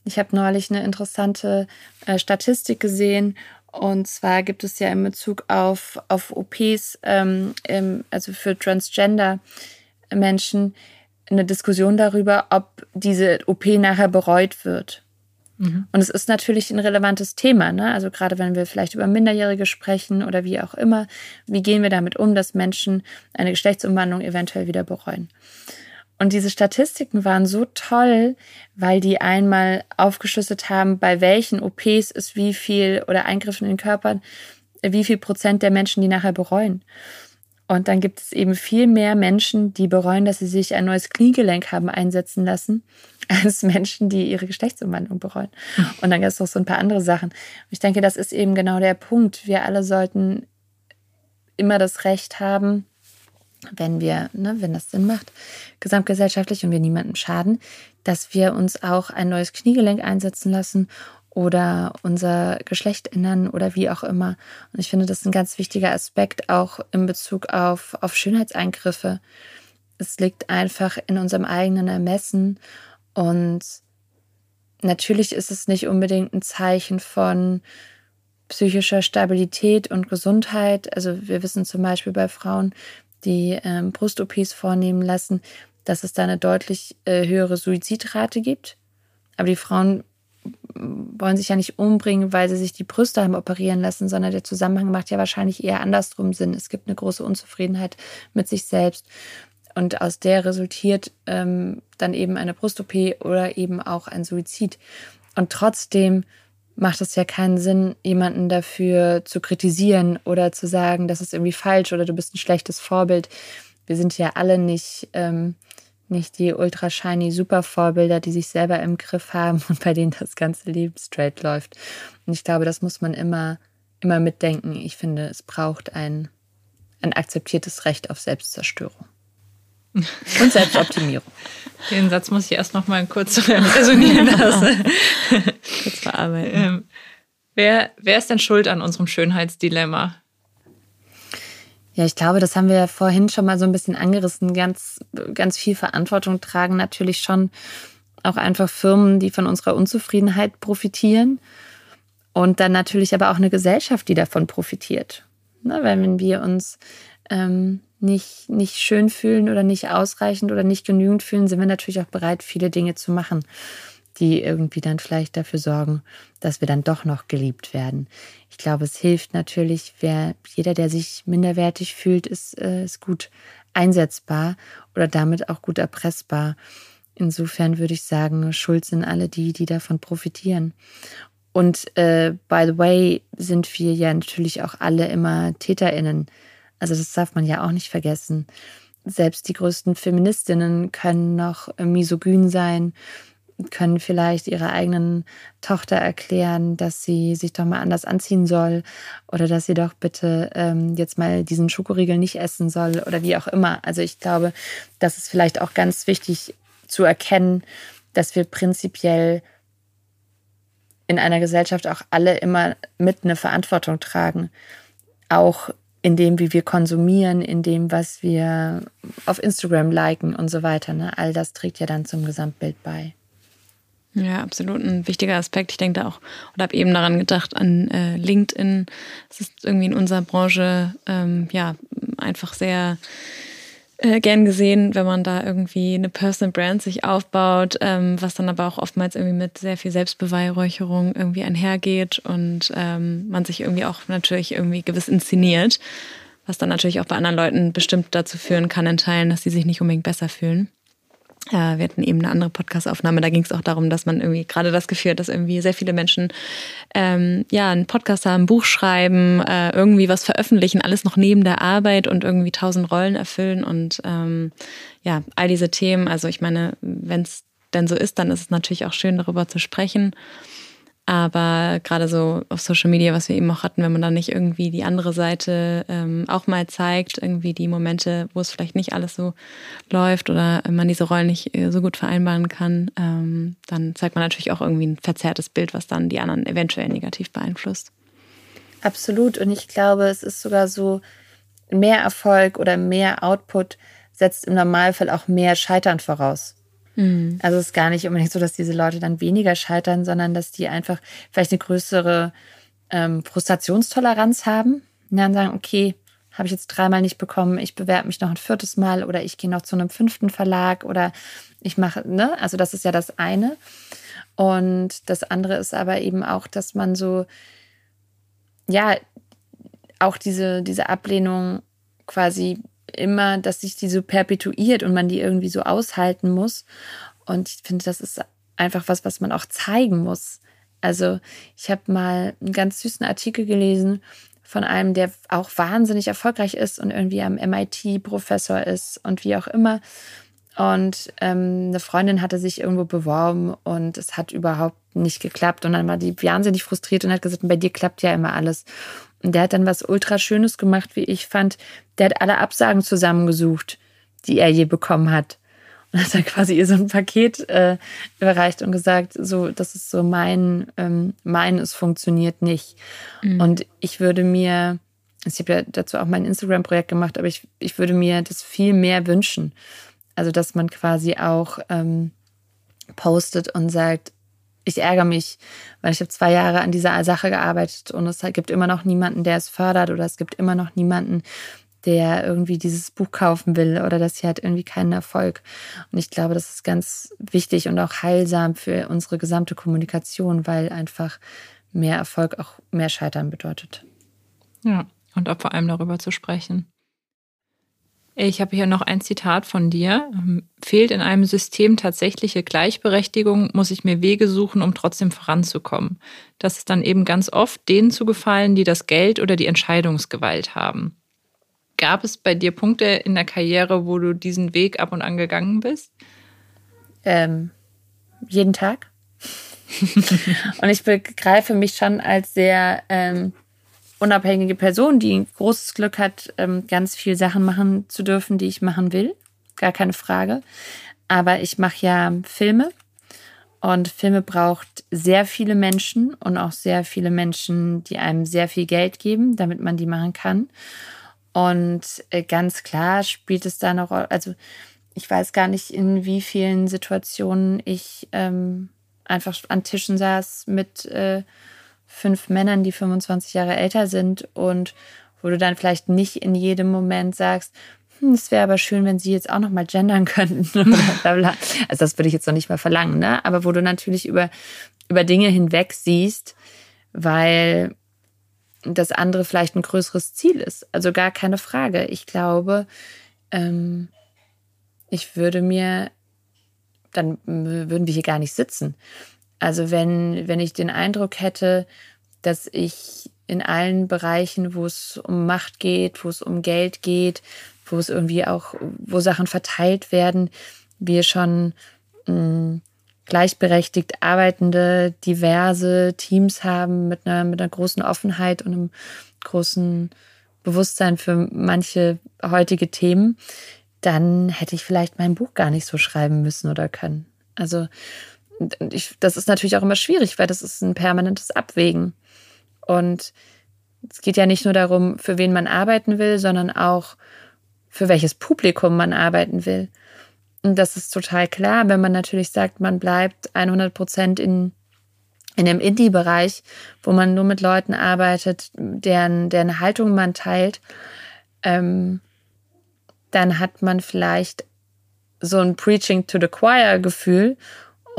Ich habe neulich eine interessante äh, Statistik gesehen. Und zwar gibt es ja in Bezug auf, auf OPs, ähm, im, also für Transgender-Menschen, eine Diskussion darüber, ob diese OP nachher bereut wird. Mhm. Und es ist natürlich ein relevantes Thema, ne? Also gerade wenn wir vielleicht über Minderjährige sprechen oder wie auch immer, wie gehen wir damit um, dass Menschen eine Geschlechtsumwandlung eventuell wieder bereuen? Und diese Statistiken waren so toll, weil die einmal aufgeschlüsselt haben, bei welchen OPs ist wie viel oder Eingriffen in den Körper, wie viel Prozent der Menschen, die nachher bereuen. Und dann gibt es eben viel mehr Menschen, die bereuen, dass sie sich ein neues Kniegelenk haben einsetzen lassen, als Menschen, die ihre Geschlechtsumwandlung bereuen. Und dann gibt es noch so ein paar andere Sachen. Und ich denke, das ist eben genau der Punkt. Wir alle sollten immer das Recht haben, wenn wir, ne, wenn das Sinn macht, gesamtgesellschaftlich und wir niemandem schaden, dass wir uns auch ein neues Kniegelenk einsetzen lassen oder unser Geschlecht ändern oder wie auch immer. Und ich finde, das ist ein ganz wichtiger Aspekt auch in Bezug auf, auf Schönheitseingriffe. Es liegt einfach in unserem eigenen Ermessen und natürlich ist es nicht unbedingt ein Zeichen von psychischer Stabilität und Gesundheit. Also wir wissen zum Beispiel bei Frauen, die ähm, Brust-OPs vornehmen lassen, dass es da eine deutlich äh, höhere Suizidrate gibt. Aber die Frauen wollen sich ja nicht umbringen, weil sie sich die Brüste haben operieren lassen, sondern der Zusammenhang macht ja wahrscheinlich eher andersrum Sinn. Es gibt eine große Unzufriedenheit mit sich selbst. Und aus der resultiert ähm, dann eben eine Brust-OP oder eben auch ein Suizid. Und trotzdem macht es ja keinen Sinn, jemanden dafür zu kritisieren oder zu sagen, das ist irgendwie falsch oder du bist ein schlechtes Vorbild. Wir sind ja alle nicht ähm, nicht die ultra shiny Supervorbilder, die sich selber im Griff haben und bei denen das ganze Leben straight läuft. Und ich glaube, das muss man immer, immer mitdenken. Ich finde, es braucht ein, ein akzeptiertes Recht auf Selbstzerstörung. Und Selbstoptimierung. Den Satz muss ich erst noch mal kurz resonieren lassen. kurz verarbeiten. Ähm, wer, wer ist denn schuld an unserem Schönheitsdilemma? Ja, ich glaube, das haben wir ja vorhin schon mal so ein bisschen angerissen. Ganz, ganz viel Verantwortung tragen natürlich schon auch einfach Firmen, die von unserer Unzufriedenheit profitieren. Und dann natürlich aber auch eine Gesellschaft, die davon profitiert. Ne, weil wenn wir uns ähm, nicht, nicht schön fühlen oder nicht ausreichend oder nicht genügend fühlen, sind wir natürlich auch bereit, viele Dinge zu machen die irgendwie dann vielleicht dafür sorgen, dass wir dann doch noch geliebt werden. Ich glaube, es hilft natürlich, wer jeder, der sich minderwertig fühlt, ist, äh, ist gut einsetzbar oder damit auch gut erpressbar. Insofern würde ich sagen, schuld sind alle die, die davon profitieren. Und äh, by the way, sind wir ja natürlich auch alle immer TäterInnen. Also das darf man ja auch nicht vergessen. Selbst die größten Feministinnen können noch misogyn sein können vielleicht ihrer eigenen Tochter erklären, dass sie sich doch mal anders anziehen soll oder dass sie doch bitte ähm, jetzt mal diesen Schokoriegel nicht essen soll oder wie auch immer. Also ich glaube, das ist vielleicht auch ganz wichtig zu erkennen, dass wir prinzipiell in einer Gesellschaft auch alle immer mit eine Verantwortung tragen. Auch in dem, wie wir konsumieren, in dem, was wir auf Instagram liken und so weiter. Ne? All das trägt ja dann zum Gesamtbild bei. Ja, absolut ein wichtiger Aspekt. Ich denke da auch oder habe eben daran gedacht an äh, LinkedIn. Es ist irgendwie in unserer Branche ähm, ja einfach sehr äh, gern gesehen, wenn man da irgendwie eine Personal Brand sich aufbaut, ähm, was dann aber auch oftmals irgendwie mit sehr viel Selbstbeweihräucherung irgendwie einhergeht und ähm, man sich irgendwie auch natürlich irgendwie gewiss inszeniert, was dann natürlich auch bei anderen Leuten bestimmt dazu führen kann in Teilen, dass sie sich nicht unbedingt besser fühlen. Ja, wir hatten eben eine andere Podcast-Aufnahme, da ging es auch darum, dass man irgendwie gerade das Gefühl hat, dass irgendwie sehr viele Menschen ähm, ja einen Podcast haben, ein Buch schreiben, äh, irgendwie was veröffentlichen, alles noch neben der Arbeit und irgendwie tausend Rollen erfüllen und ähm, ja, all diese Themen. Also ich meine, wenn es denn so ist, dann ist es natürlich auch schön, darüber zu sprechen. Aber gerade so auf Social Media, was wir eben auch hatten, wenn man dann nicht irgendwie die andere Seite ähm, auch mal zeigt, irgendwie die Momente, wo es vielleicht nicht alles so läuft oder man diese Rollen nicht äh, so gut vereinbaren kann, ähm, dann zeigt man natürlich auch irgendwie ein verzerrtes Bild, was dann die anderen eventuell negativ beeinflusst. Absolut. Und ich glaube, es ist sogar so, mehr Erfolg oder mehr Output setzt im Normalfall auch mehr Scheitern voraus. Mhm. Also es ist gar nicht unbedingt so, dass diese Leute dann weniger scheitern, sondern dass die einfach vielleicht eine größere ähm, Frustrationstoleranz haben und dann sagen, okay, habe ich jetzt dreimal nicht bekommen, ich bewerbe mich noch ein viertes Mal oder ich gehe noch zu einem fünften Verlag oder ich mache, ne? Also das ist ja das eine. Und das andere ist aber eben auch, dass man so, ja, auch diese, diese Ablehnung quasi immer, dass sich die so perpetuiert und man die irgendwie so aushalten muss. Und ich finde, das ist einfach was, was man auch zeigen muss. Also ich habe mal einen ganz süßen Artikel gelesen von einem, der auch wahnsinnig erfolgreich ist und irgendwie am MIT Professor ist und wie auch immer. Und ähm, eine Freundin hatte sich irgendwo beworben und es hat überhaupt nicht geklappt. Und dann war die wahnsinnig frustriert und hat gesagt, bei dir klappt ja immer alles. Und der hat dann was ultra Schönes gemacht, wie ich fand. Der hat alle Absagen zusammengesucht, die er je bekommen hat. Und hat dann quasi ihr so ein Paket äh, überreicht und gesagt, so, das ist so mein, ähm, mein, es funktioniert nicht. Mhm. Und ich würde mir, ich habe ja dazu auch mein Instagram-Projekt gemacht, aber ich, ich würde mir das viel mehr wünschen. Also, dass man quasi auch ähm, postet und sagt, ich ärgere mich, weil ich habe zwei Jahre an dieser Sache gearbeitet und es gibt immer noch niemanden, der es fördert oder es gibt immer noch niemanden, der irgendwie dieses Buch kaufen will oder das hier hat irgendwie keinen Erfolg. Und ich glaube, das ist ganz wichtig und auch heilsam für unsere gesamte Kommunikation, weil einfach mehr Erfolg auch mehr Scheitern bedeutet. Ja, und auch vor allem darüber zu sprechen. Ich habe hier noch ein Zitat von dir. Ähm, fehlt in einem System tatsächliche Gleichberechtigung, muss ich mir Wege suchen, um trotzdem voranzukommen. Das ist dann eben ganz oft denen zu gefallen, die das Geld oder die Entscheidungsgewalt haben. Gab es bei dir Punkte in der Karriere, wo du diesen Weg ab und an gegangen bist? Ähm, jeden Tag. und ich begreife mich schon als sehr ähm, unabhängige Person, die großes Glück hat, ähm, ganz viele Sachen machen zu dürfen, die ich machen will. Gar keine Frage. Aber ich mache ja Filme und Filme braucht sehr viele Menschen und auch sehr viele Menschen, die einem sehr viel Geld geben, damit man die machen kann. Und äh, ganz klar spielt es da eine Rolle. Also ich weiß gar nicht, in wie vielen Situationen ich ähm, einfach an Tischen saß mit äh, fünf Männern, die 25 Jahre älter sind und wo du dann vielleicht nicht in jedem Moment sagst, hm, es wäre aber schön, wenn sie jetzt auch noch mal gendern könnten. also das würde ich jetzt noch nicht mal verlangen, ne? Aber wo du natürlich über, über Dinge hinweg siehst, weil das andere vielleicht ein größeres Ziel ist. Also gar keine Frage. Ich glaube, ähm, ich würde mir, dann würden wir hier gar nicht sitzen. Also wenn, wenn ich den Eindruck hätte, dass ich in allen Bereichen, wo es um Macht geht, wo es um Geld geht, wo es irgendwie auch, wo Sachen verteilt werden, wir schon mh, hm, gleichberechtigt arbeitende, diverse Teams haben mit einer, mit einer großen Offenheit und einem großen Bewusstsein für manche heutige Themen, dann hätte ich vielleicht mein Buch gar nicht so schreiben müssen oder können. Also ich, das ist natürlich auch immer schwierig, weil das ist ein permanentes Abwägen. Und es geht ja nicht nur darum, für wen man arbeiten will, sondern auch, für welches Publikum man arbeiten will. Und das ist total klar, wenn man natürlich sagt, man bleibt 100 Prozent in, in dem Indie-Bereich, wo man nur mit Leuten arbeitet, deren, deren Haltung man teilt, ähm, dann hat man vielleicht so ein Preaching to the Choir-Gefühl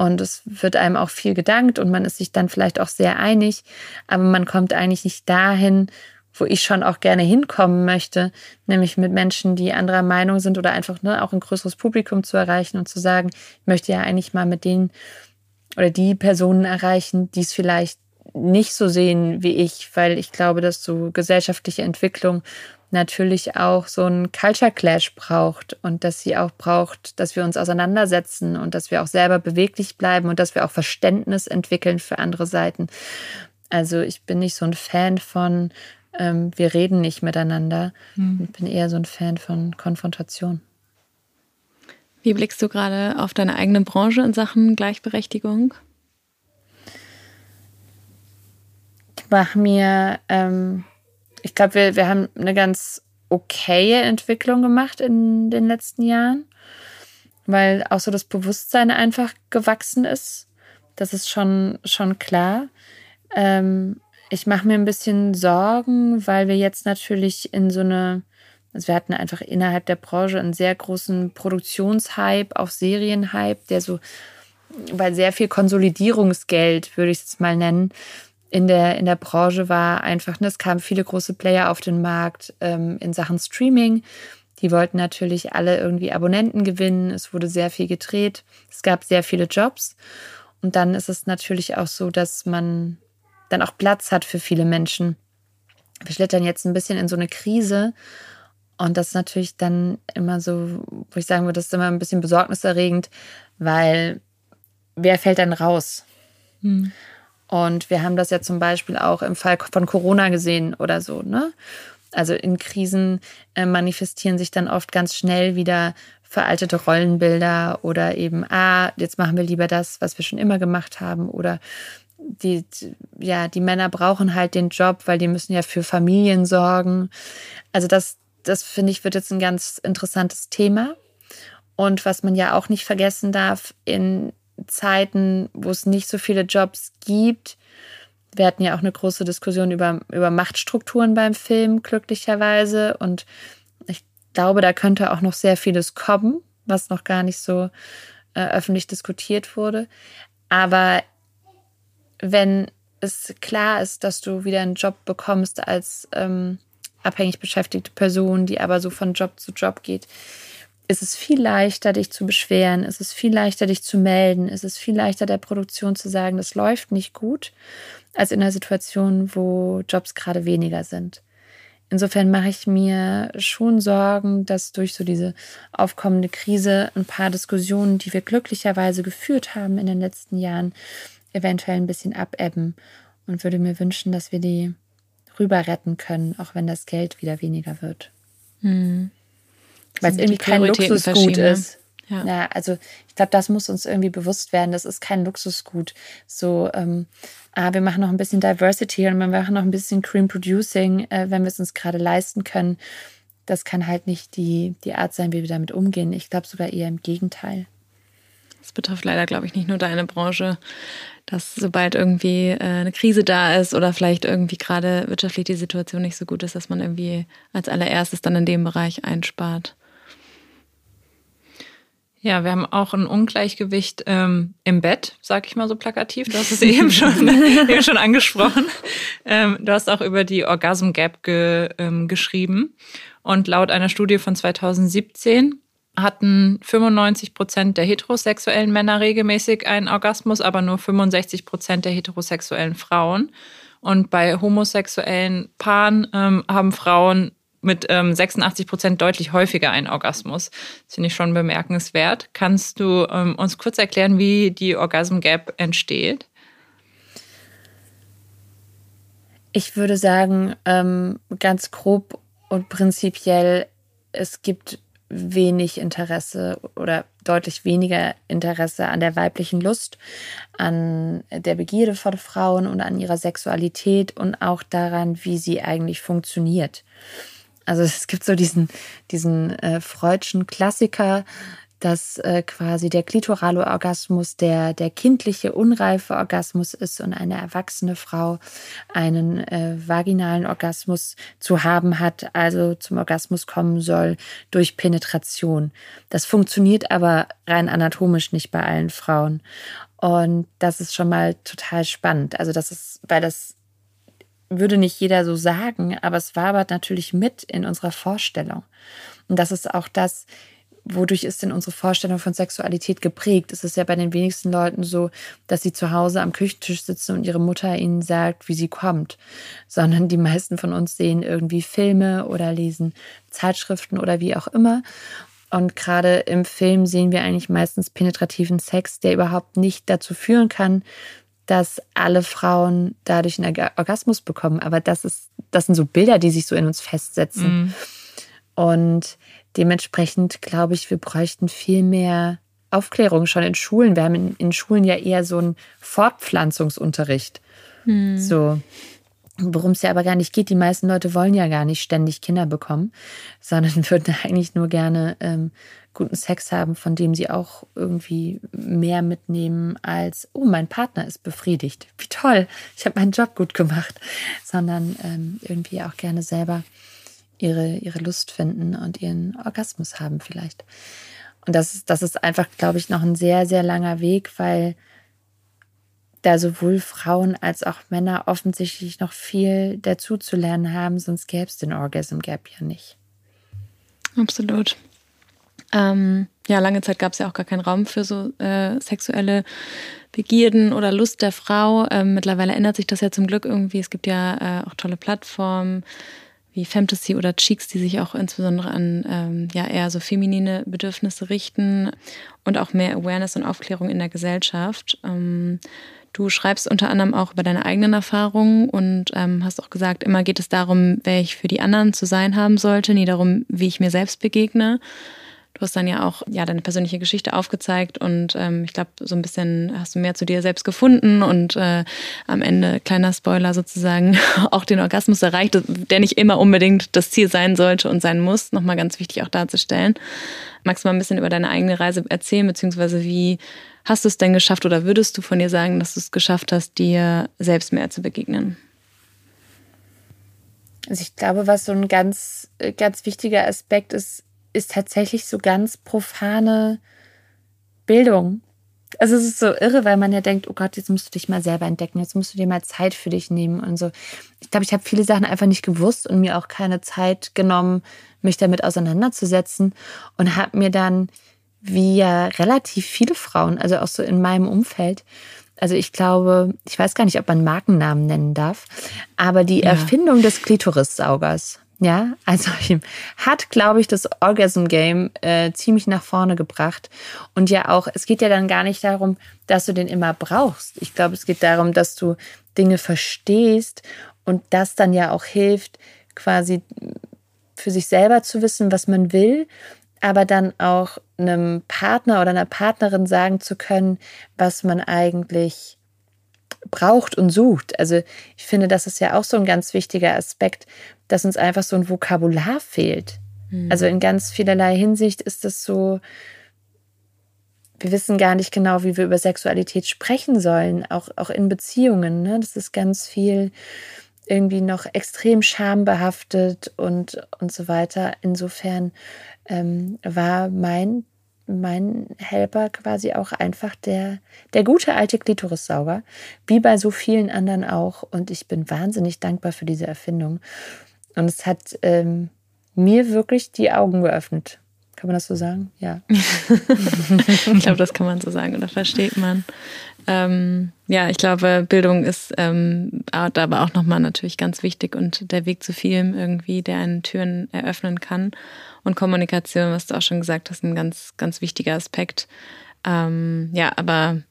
und es wird einem auch viel gedankt und man ist sich dann vielleicht auch sehr einig, aber man kommt eigentlich nicht dahin, wo ich schon auch gerne hinkommen möchte, nämlich mit Menschen, die anderer Meinung sind oder einfach ne, auch ein größeres Publikum zu erreichen und zu sagen, ich möchte ja eigentlich mal mit denen oder die Personen erreichen, die es vielleicht nicht so sehen wie ich, weil ich glaube, dass so gesellschaftliche Entwicklung natürlich auch so einen Culture Clash braucht und dass sie auch braucht, dass wir uns auseinandersetzen und dass wir auch selber beweglich bleiben und dass wir auch Verständnis entwickeln für andere Seiten. Also ich bin nicht so ein Fan von, ähm, wir reden nicht miteinander. Mhm. Ich bin eher so ein Fan von Konfrontation. Wie blickst du gerade auf deine eigene Branche in Sachen Gleichberechtigung? Ich mache mir ähm, ich glaube, wir, wir haben eine ganz okaye Entwicklung gemacht in den letzten Jahren, weil auch so das Bewusstsein einfach gewachsen ist. Das ist schon, schon klar. Ähm, ich mache mir ein bisschen Sorgen, weil wir jetzt natürlich in so eine, also wir hatten einfach innerhalb der Branche einen sehr großen Produktionshype, auch Serienhype, der so, weil sehr viel Konsolidierungsgeld, würde ich es mal nennen, in der, in der Branche war einfach, ne, es kamen viele große Player auf den Markt ähm, in Sachen Streaming. Die wollten natürlich alle irgendwie Abonnenten gewinnen. Es wurde sehr viel gedreht. Es gab sehr viele Jobs. Und dann ist es natürlich auch so, dass man dann auch Platz hat für viele Menschen. Wir schlittern jetzt ein bisschen in so eine Krise. Und das ist natürlich dann immer so, wo ich sagen würde, das ist immer ein bisschen besorgniserregend, weil wer fällt dann raus? Hm. Und wir haben das ja zum Beispiel auch im Fall von Corona gesehen oder so. Ne? Also in Krisen äh, manifestieren sich dann oft ganz schnell wieder veraltete Rollenbilder oder eben, ah, jetzt machen wir lieber das, was wir schon immer gemacht haben oder die, ja, die Männer brauchen halt den Job, weil die müssen ja für Familien sorgen. Also das, das finde ich, wird jetzt ein ganz interessantes Thema. Und was man ja auch nicht vergessen darf, in Zeiten, wo es nicht so viele Jobs gibt. Wir hatten ja auch eine große Diskussion über, über Machtstrukturen beim Film, glücklicherweise. Und ich glaube, da könnte auch noch sehr vieles kommen, was noch gar nicht so äh, öffentlich diskutiert wurde. Aber wenn es klar ist, dass du wieder einen Job bekommst als ähm, abhängig beschäftigte Person, die aber so von Job zu Job geht, ist es viel leichter, dich zu beschweren, ist es viel leichter, dich zu melden, ist es viel leichter, der Produktion zu sagen, das läuft nicht gut, als in einer Situation, wo Jobs gerade weniger sind. insofern mache ich mir schon Sorgen, dass durch so diese aufkommende Krise ein paar Diskussionen, die wir glücklicherweise geführt haben in den letzten Jahren, eventuell ein bisschen abebben und würde mir wünschen, dass wir die rüber retten können, auch wenn das Geld wieder weniger wird. Hm. Weil es irgendwie kein Luxusgut ist. Ja. ja, also ich glaube, das muss uns irgendwie bewusst werden. Das ist kein Luxusgut. So, ähm, ah, wir machen noch ein bisschen Diversity und wir machen noch ein bisschen Cream Producing, äh, wenn wir es uns gerade leisten können. Das kann halt nicht die, die Art sein, wie wir damit umgehen. Ich glaube sogar eher im Gegenteil. Das betrifft leider, glaube ich, nicht nur deine Branche, dass sobald irgendwie äh, eine Krise da ist oder vielleicht irgendwie gerade wirtschaftlich die Situation nicht so gut ist, dass man irgendwie als allererstes dann in dem Bereich einspart. Ja, wir haben auch ein Ungleichgewicht ähm, im Bett, sag ich mal so plakativ. Du hast es eben schon, eben schon angesprochen. Ähm, du hast auch über die Orgasm Gap ge, ähm, geschrieben. Und laut einer Studie von 2017 hatten 95 Prozent der heterosexuellen Männer regelmäßig einen Orgasmus, aber nur 65 Prozent der heterosexuellen Frauen. Und bei homosexuellen Paaren ähm, haben Frauen mit ähm, 86 Prozent deutlich häufiger einen Orgasmus. Das finde ich schon bemerkenswert. Kannst du ähm, uns kurz erklären, wie die Orgasm Gap entsteht? Ich würde sagen, ähm, ganz grob und prinzipiell, es gibt wenig Interesse oder deutlich weniger Interesse an der weiblichen Lust, an der Begierde von Frauen und an ihrer Sexualität und auch daran, wie sie eigentlich funktioniert. Also es gibt so diesen, diesen äh, freudschen Klassiker, dass äh, quasi der klitorale Orgasmus der, der kindliche, unreife Orgasmus ist und eine erwachsene Frau einen äh, vaginalen Orgasmus zu haben hat, also zum Orgasmus kommen soll durch Penetration. Das funktioniert aber rein anatomisch nicht bei allen Frauen. Und das ist schon mal total spannend. Also das ist, weil das würde nicht jeder so sagen, aber es wabert natürlich mit in unserer Vorstellung. Und das ist auch das, wodurch ist denn unsere Vorstellung von Sexualität geprägt? Es ist ja bei den wenigsten Leuten so, dass sie zu Hause am Küchentisch sitzen und ihre Mutter ihnen sagt, wie sie kommt, sondern die meisten von uns sehen irgendwie Filme oder lesen Zeitschriften oder wie auch immer. Und gerade im Film sehen wir eigentlich meistens penetrativen Sex, der überhaupt nicht dazu führen kann, dass alle Frauen dadurch einen Orgasmus bekommen. Aber das ist, das sind so Bilder, die sich so in uns festsetzen. Mm. Und dementsprechend glaube ich, wir bräuchten viel mehr Aufklärung schon in Schulen. Wir haben in, in Schulen ja eher so einen Fortpflanzungsunterricht. Mm. So. Worum es ja aber gar nicht geht, die meisten Leute wollen ja gar nicht ständig Kinder bekommen, sondern würden eigentlich nur gerne ähm, guten Sex haben, von dem sie auch irgendwie mehr mitnehmen als, oh, mein Partner ist befriedigt. Wie toll, ich habe meinen Job gut gemacht. Sondern ähm, irgendwie auch gerne selber ihre, ihre Lust finden und ihren Orgasmus haben vielleicht. Und das ist, das ist einfach, glaube ich, noch ein sehr, sehr langer Weg, weil da sowohl Frauen als auch Männer offensichtlich noch viel dazu zu lernen haben, sonst gäbe es den Orgasm Gap ja nicht. Absolut. Ähm, ja, lange Zeit gab es ja auch gar keinen Raum für so äh, sexuelle Begierden oder Lust der Frau. Ähm, mittlerweile ändert sich das ja zum Glück irgendwie. Es gibt ja äh, auch tolle Plattformen wie Fantasy oder Cheeks, die sich auch insbesondere an ähm, ja eher so feminine Bedürfnisse richten und auch mehr Awareness und Aufklärung in der Gesellschaft. Ähm, du schreibst unter anderem auch über deine eigenen Erfahrungen und ähm, hast auch gesagt, immer geht es darum, wer ich für die anderen zu sein haben sollte, nie darum, wie ich mir selbst begegne. Du hast dann ja auch ja deine persönliche Geschichte aufgezeigt und ähm, ich glaube, so ein bisschen hast du mehr zu dir selbst gefunden und äh, am Ende, kleiner Spoiler sozusagen, auch den Orgasmus erreicht, der nicht immer unbedingt das Ziel sein sollte und sein muss. Nochmal ganz wichtig auch darzustellen. Magst du mal ein bisschen über deine eigene Reise erzählen, beziehungsweise wie hast du es denn geschafft oder würdest du von dir sagen, dass du es geschafft hast, dir selbst mehr zu begegnen? Also ich glaube, was so ein ganz, ganz wichtiger Aspekt ist, ist tatsächlich so ganz profane Bildung. Also es ist so irre, weil man ja denkt, oh Gott, jetzt musst du dich mal selber entdecken, jetzt musst du dir mal Zeit für dich nehmen und so. Ich glaube, ich habe viele Sachen einfach nicht gewusst und mir auch keine Zeit genommen, mich damit auseinanderzusetzen und habe mir dann, wie ja relativ viele Frauen, also auch so in meinem Umfeld, also ich glaube, ich weiß gar nicht, ob man Markennamen nennen darf, aber die ja. Erfindung des Klitorissaugers Ja, also hat, glaube ich, das Orgasm Game äh, ziemlich nach vorne gebracht. Und ja auch, es geht ja dann gar nicht darum, dass du den immer brauchst. Ich glaube, es geht darum, dass du Dinge verstehst und das dann ja auch hilft, quasi für sich selber zu wissen, was man will, aber dann auch einem Partner oder einer Partnerin sagen zu können, was man eigentlich braucht und sucht. Also ich finde, das ist ja auch so ein ganz wichtiger Aspekt, dass uns einfach so ein Vokabular fehlt. Mhm. Also in ganz vielerlei Hinsicht ist es so, wir wissen gar nicht genau, wie wir über Sexualität sprechen sollen, auch, auch in Beziehungen. Ne? Das ist ganz viel irgendwie noch extrem schambehaftet und, und so weiter. Insofern ähm, war mein mein Helper quasi auch einfach der, der gute alte Klitorissauger, wie bei so vielen anderen auch. Und ich bin wahnsinnig dankbar für diese Erfindung. Und es hat ähm, mir wirklich die Augen geöffnet. Kann man das so sagen? Ja. ich glaube, das kann man so sagen oder versteht man. Ähm, ja, ich glaube, Bildung ist ähm, aber auch nochmal natürlich ganz wichtig und der Weg zu vielem irgendwie, der einen Türen eröffnen kann. Und Kommunikation, was du auch schon gesagt hast, ein ganz, ganz wichtiger Aspekt. Ähm, ja, aber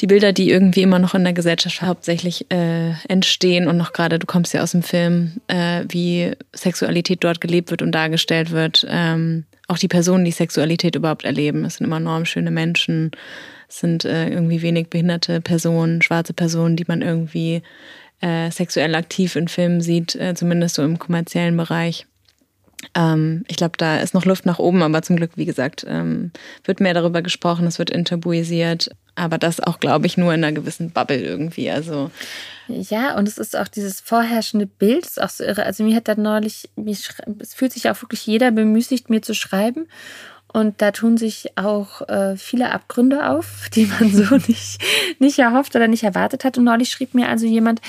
die Bilder, die irgendwie immer noch in der Gesellschaft hauptsächlich äh, entstehen und noch gerade, du kommst ja aus dem Film, äh, wie Sexualität dort gelebt wird und dargestellt wird, ähm, auch die Personen, die Sexualität überhaupt erleben. Es sind immer enorm schöne Menschen, es sind äh, irgendwie wenig behinderte Personen, schwarze Personen, die man irgendwie äh, sexuell aktiv in Filmen sieht, äh, zumindest so im kommerziellen Bereich. Ähm, ich glaube, da ist noch Luft nach oben, aber zum Glück, wie gesagt, ähm, wird mehr darüber gesprochen, es wird enttabuisiert, aber das auch, glaube ich, nur in einer gewissen Bubble irgendwie. Also ja, und es ist auch dieses vorherrschende Bild, ist auch so irre. Also mir hat da neulich, es fühlt sich auch wirklich jeder bemüßigt, mir zu schreiben. Und da tun sich auch äh, viele Abgründe auf, die man so nicht, nicht erhofft oder nicht erwartet hat. Und neulich schrieb mir also jemand,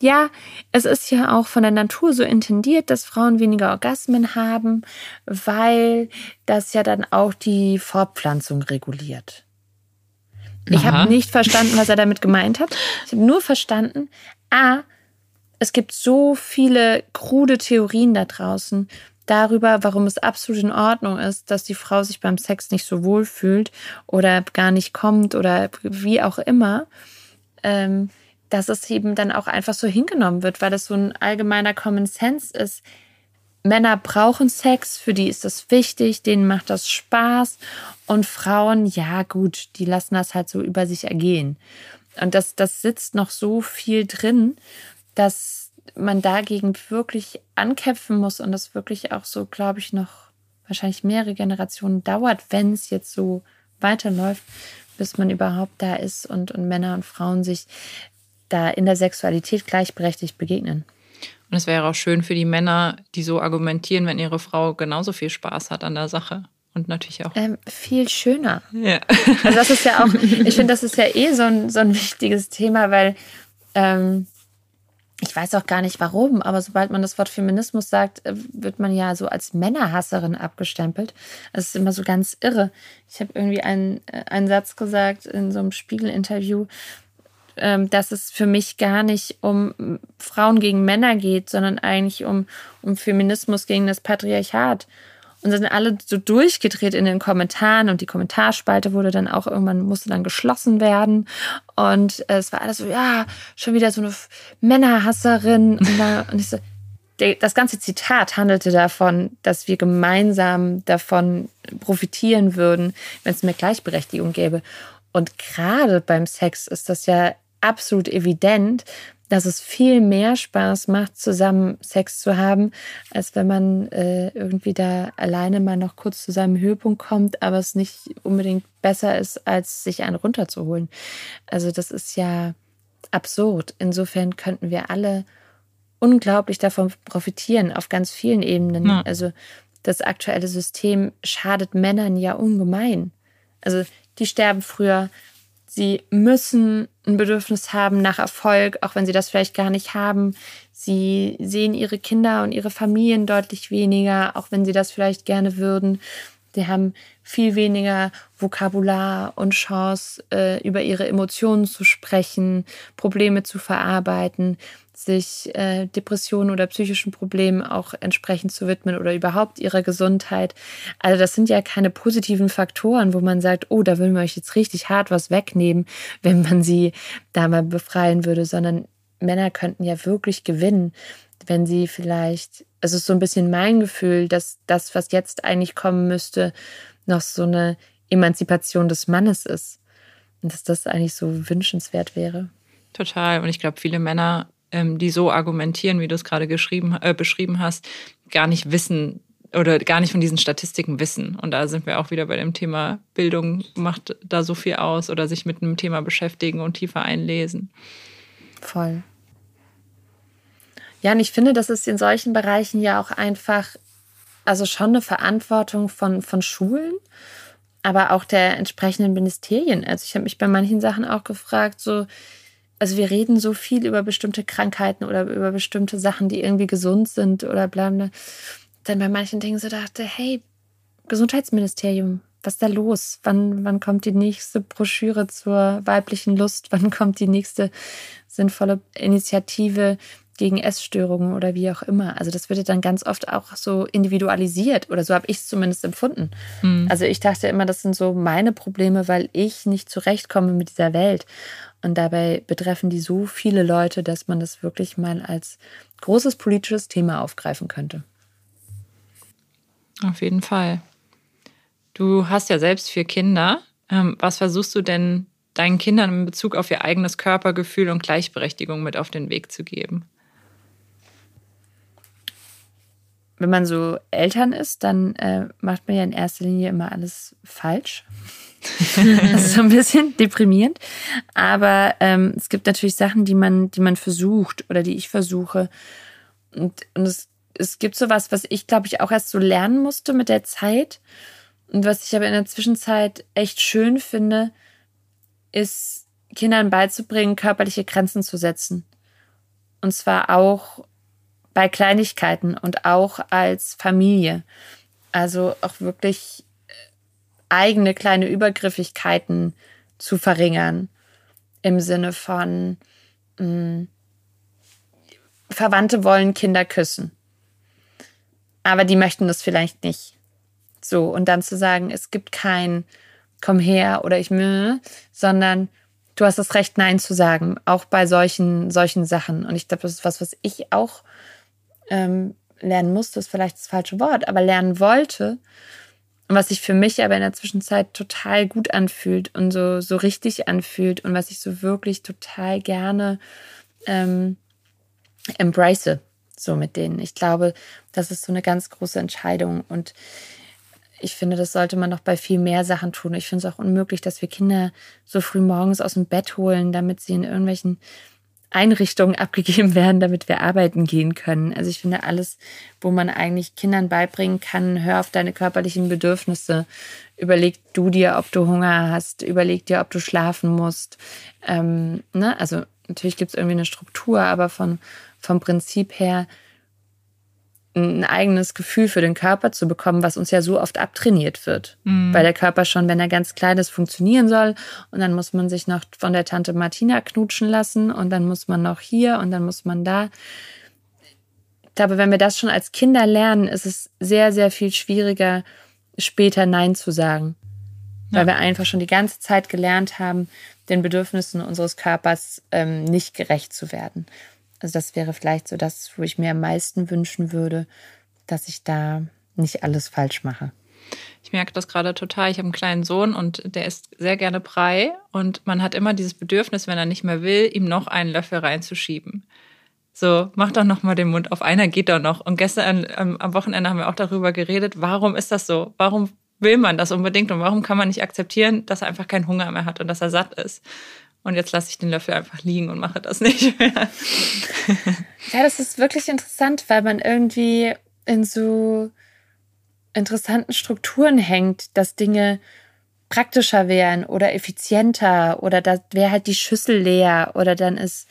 ja, es ist ja auch von der Natur so intendiert, dass Frauen weniger Orgasmen haben, weil das ja dann auch die Fortpflanzung reguliert. Ich habe nicht verstanden, was er damit gemeint hat. Ich habe nur verstanden, a, es gibt so viele krude Theorien da draußen darüber, warum es absolut in Ordnung ist, dass die Frau sich beim Sex nicht so wohl fühlt oder gar nicht kommt oder wie auch immer. Ähm, dass es eben dann auch einfach so hingenommen wird, weil das so ein allgemeiner Common Sense ist. Männer brauchen Sex, für die ist das wichtig, denen macht das Spaß. Und Frauen, ja gut, die lassen das halt so über sich ergehen. Und das, das sitzt noch so viel drin, dass man dagegen wirklich ankämpfen muss und das wirklich auch so, glaube ich, noch wahrscheinlich mehrere Generationen dauert, wenn es jetzt so weiterläuft, bis man überhaupt da ist und, und Männer und Frauen sich da in der Sexualität gleichberechtigt begegnen. Und es wäre auch schön für die Männer, die so argumentieren, wenn ihre Frau genauso viel Spaß hat an der Sache. Und natürlich auch. Ähm, viel schöner. Ja. Also das ist ja auch, ich finde, das ist ja eh so ein, so ein wichtiges Thema, weil ähm, ich weiß auch gar nicht warum, aber sobald man das Wort Feminismus sagt, äh, wird man ja so als Männerhasserin abgestempelt. Das ist immer so ganz irre. Ich habe irgendwie einen, äh, einen Satz gesagt in so einem Spiegel-Interview, ähm, dass es für mich gar nicht um Frauen gegen Männer geht, sondern eigentlich um, um Feminismus gegen das Patriarchat. Und sind alle so durchgedreht in den Kommentaren und die Kommentarspalte wurde dann auch irgendwann, musste dann geschlossen werden. Und es war alles so, ja, schon wieder so eine Männerhasserin. Und, da, und ich so, das ganze Zitat handelte davon, dass wir gemeinsam davon profitieren würden, wenn es mehr Gleichberechtigung gäbe. Und gerade beim Sex ist das ja absolut evident, dass es viel mehr Spaß macht, zusammen Sex zu haben, als wenn man äh, irgendwie da alleine mal noch kurz zu seinem Höhepunkt kommt, aber es nicht unbedingt besser ist, als sich einen runterzuholen. Also das ist ja absurd. Insofern könnten wir alle unglaublich davon profitieren, auf ganz vielen Ebenen. Ja. Also das aktuelle System schadet Männern ja ungemein. Also die sterben früher, Sie müssen ein Bedürfnis haben nach Erfolg, auch wenn sie das vielleicht gar nicht haben. Sie sehen ihre Kinder und ihre Familien deutlich weniger, auch wenn sie das vielleicht gerne würden. Die haben viel weniger Vokabular und Chance, äh, über ihre Emotionen zu sprechen, Probleme zu verarbeiten, sich äh, Depressionen oder psychischen Problemen auch entsprechend zu widmen oder überhaupt ihrer Gesundheit. Also das sind ja keine positiven Faktoren, wo man sagt, oh, da will man euch jetzt richtig hart was wegnehmen, wenn man sie da mal befreien würde, sondern Männer könnten ja wirklich gewinnen, wenn sie vielleicht, also es ist so ein bisschen mein Gefühl, dass das, was jetzt eigentlich kommen müsste, noch so eine Emanzipation des Mannes ist. Und dass das eigentlich so wünschenswert wäre. Total. Und ich glaube, viele Männer, ähm, die so argumentieren, wie du es gerade geschrieben, äh, beschrieben hast, gar nicht wissen oder gar nicht von diesen Statistiken wissen. Und da sind wir auch wieder bei dem Thema Bildung macht da so viel aus oder sich mit einem Thema beschäftigen und tiefer einlesen. Voll. Ja, und ich finde, das ist in solchen Bereichen ja auch einfach, also schon eine Verantwortung von, von Schulen, aber auch der entsprechenden Ministerien. Also ich habe mich bei manchen Sachen auch gefragt, so, also wir reden so viel über bestimmte Krankheiten oder über bestimmte Sachen, die irgendwie gesund sind oder bla bla. Dann bei manchen Dingen so dachte, hey, Gesundheitsministerium, was ist da los? Wann, wann kommt die nächste Broschüre zur weiblichen Lust? Wann kommt die nächste sinnvolle Initiative gegen Essstörungen oder wie auch immer. Also das wird dann ganz oft auch so individualisiert oder so habe ich es zumindest empfunden. Mhm. Also ich dachte immer, das sind so meine Probleme, weil ich nicht zurechtkomme mit dieser Welt. Und dabei betreffen die so viele Leute, dass man das wirklich mal als großes politisches Thema aufgreifen könnte. Auf jeden Fall. Du hast ja selbst vier Kinder. Ähm, was versuchst du denn deinen Kindern in Bezug auf ihr eigenes Körpergefühl und Gleichberechtigung mit auf den Weg zu geben? Wenn man so Eltern ist, dann äh, macht man ja in erster Linie immer alles falsch. das ist so ein bisschen deprimierend. Aber ähm, es gibt natürlich Sachen, die man, die man versucht oder die ich versuche. Und, und es, es gibt sowas, was ich, glaube ich, auch erst so lernen musste mit der Zeit. Und was ich aber in der Zwischenzeit echt schön finde, ist Kindern beizubringen, körperliche Grenzen zu setzen. Und zwar auch bei Kleinigkeiten und auch als Familie. Also auch wirklich äh, eigene kleine Übergriffigkeiten zu verringern. Im Sinne von, mh, mm, Verwandte wollen Kinder küssen. Aber die möchten das vielleicht nicht. So, und dann zu sagen, es gibt kein Komm her oder ich mö, sondern du hast das Recht, Nein zu sagen, auch bei solchen, solchen Sachen. Und ich glaube, das ist was, was ich auch ähm, lernen musste, ist vielleicht das falsche Wort, aber lernen wollte. Und was sich für mich aber in der Zwischenzeit total gut anfühlt und so, so richtig anfühlt und was ich so wirklich total gerne ähm, embrace, so mit denen. Ich glaube, das ist so eine ganz große Entscheidung und ich finde, das sollte man noch bei viel mehr Sachen tun. Ich finde es auch unmöglich, dass wir Kinder so früh morgens aus dem Bett holen, damit sie in irgendwelchen Einrichtungen abgegeben werden, damit wir arbeiten gehen können. Also ich finde alles, wo man eigentlich Kindern beibringen kann, hör auf deine körperlichen Bedürfnisse, überleg du dir, ob du Hunger hast, überleg dir, ob du schlafen musst. Ähm, ne? Also natürlich gibt es irgendwie eine Struktur, aber von, vom Prinzip her ein eigenes Gefühl für den Körper zu bekommen, was uns ja so oft abtrainiert wird. Mhm. Weil der Körper schon, wenn er ganz klein ist, funktionieren soll. Und dann muss man sich noch von der Tante Martina knutschen lassen und dann muss man noch hier und dann muss man da. Ich glaube, wenn wir das schon als Kinder lernen, ist es sehr, sehr viel schwieriger, später Nein zu sagen. Ja. Weil wir einfach schon die ganze Zeit gelernt haben, den Bedürfnissen unseres Körpers ähm, nicht gerecht zu werden. Also das wäre vielleicht so das, wo ich mir am meisten wünschen würde, dass ich da nicht alles falsch mache. Ich merke das gerade total. Ich habe einen kleinen Sohn und der isst sehr gerne Brei. Und man hat immer dieses Bedürfnis, wenn er nicht mehr will, ihm noch einen Löffel reinzuschieben. So, mach doch noch mal den Mund auf. Einer geht doch noch. Und gestern ähm, am Wochenende haben wir auch darüber geredet, warum ist das so? Warum will man das unbedingt und warum kann man nicht akzeptieren, dass er einfach keinen Hunger mehr hat und dass er satt ist? Und jetzt lasse ich den Löffel einfach liegen und mache das nicht mehr. ja, das ist wirklich interessant, weil man irgendwie in so interessanten Strukturen hängt, dass Dinge praktischer wären oder effizienter oder da wäre halt die Schüssel leer oder dann ist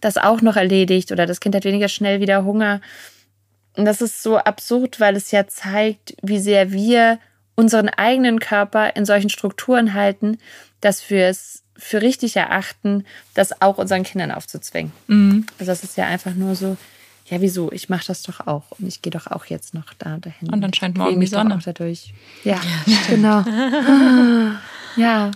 das auch noch erledigt oder das Kind hat weniger schnell wieder Hunger. Und das ist so absurd, weil es ja zeigt, wie sehr wir unseren eigenen Körper in solchen Strukturen halten, dass wir es für richtig erachten, das auch unseren Kindern aufzuzwingen. Mhm. Also das ist ja einfach nur so, ja, wieso? Ich mache das doch auch und ich gehe doch auch jetzt noch da dahin. Und dann scheint morgen die Sonne. Auch dadurch. Ja, genau. ja.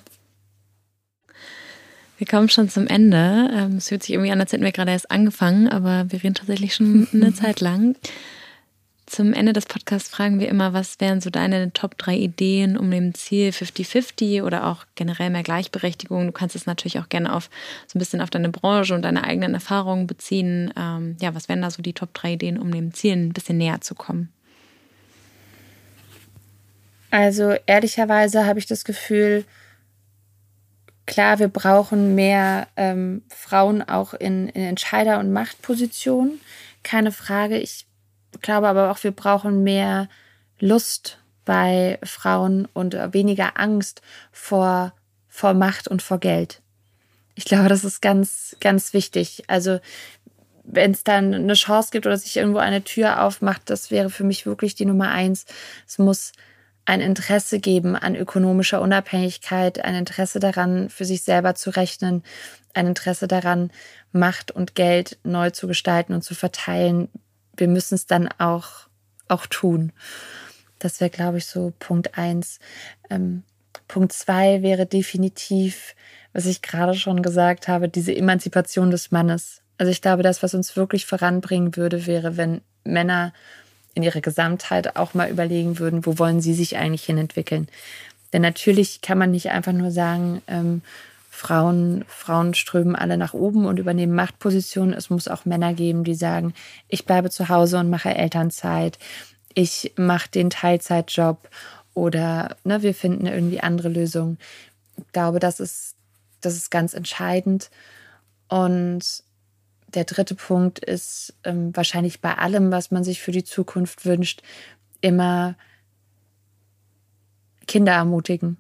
Wir kommen schon zum Ende. Ähm, es fühlt sich irgendwie an, als hätten wir gerade erst angefangen, aber wir reden tatsächlich schon eine Zeit lang. Zum Ende des Podcasts fragen wir immer, was wären so deine Top 3 Ideen um dem Ziel 50-50 oder auch generell mehr Gleichberechtigung? Du kannst es natürlich auch gerne auf so ein bisschen auf deine Branche und deine eigenen Erfahrungen beziehen. Ähm, ja, was wären da so die Top 3 Ideen, um dem Ziel ein bisschen näher zu kommen? Also ehrlicherweise habe ich das Gefühl, klar, wir brauchen mehr ähm, Frauen auch in, in Entscheider- und Machtpositionen. Keine Frage. Ich glaube aber auch, wir brauchen mehr Lust bei Frauen und weniger Angst vor, vor Macht und vor Geld. Ich glaube, das ist ganz, ganz wichtig. Also, wenn es dann eine Chance gibt oder sich irgendwo eine Tür aufmacht, das wäre für mich wirklich die Nummer eins. Es muss ein Interesse geben an ökonomischer Unabhängigkeit, ein Interesse daran, für sich selber zu rechnen, ein Interesse daran, Macht und Geld neu zu gestalten und zu verteilen, wir müssen es dann auch, auch tun. Das wäre, glaube ich, so Punkt eins. Ähm, Punkt zwei wäre definitiv, was ich gerade schon gesagt habe, diese Emanzipation des Mannes. Also ich glaube, das, was uns wirklich voranbringen würde, wäre, wenn Männer in ihrer Gesamtheit auch mal überlegen würden, wo wollen sie sich eigentlich hin entwickeln. Denn natürlich kann man nicht einfach nur sagen, ähm, Frauen, Frauen strömen alle nach oben und übernehmen Machtpositionen. Es muss auch Männer geben, die sagen, ich bleibe zu Hause und mache Elternzeit. Ich mache den Teilzeitjob oder ne, wir finden irgendwie andere Lösungen. Ich glaube, das ist, das ist ganz entscheidend. Und der dritte Punkt ist ähm, wahrscheinlich bei allem, was man sich für die Zukunft wünscht, immer Kinder ermutigen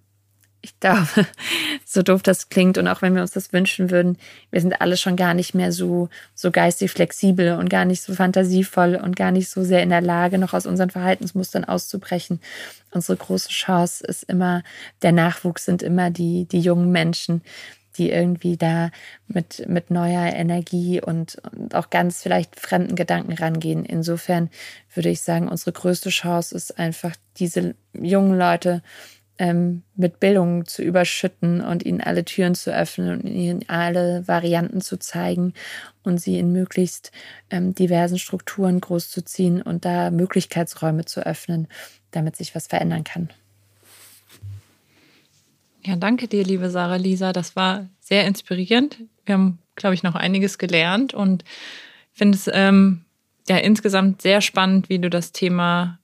ich glaube, so doof das klingt und auch wenn wir uns das wünschen würden, wir sind alle schon gar nicht mehr so, so geistig flexibel und gar nicht so fantasievoll und gar nicht so sehr in der Lage, noch aus unseren Verhaltensmustern auszubrechen. Unsere große Chance ist immer, der Nachwuchs sind immer die, die jungen Menschen, die irgendwie da mit, mit neuer Energie und, und auch ganz vielleicht fremden Gedanken rangehen. Insofern würde ich sagen, unsere größte Chance ist einfach, diese jungen Leute ähm, mit Bildung zu überschütten und ihnen alle Türen zu öffnen und ihnen alle Varianten zu zeigen und sie in möglichst ähm, diversen Strukturen großzuziehen und da Möglichkeitsräume zu öffnen, damit sich was verändern kann. Ja, danke dir, liebe Sarah Lisa. Das war sehr inspirierend. Wir haben, glaube ich, noch einiges gelernt und finde es ähm, ja insgesamt sehr spannend, wie du das Thema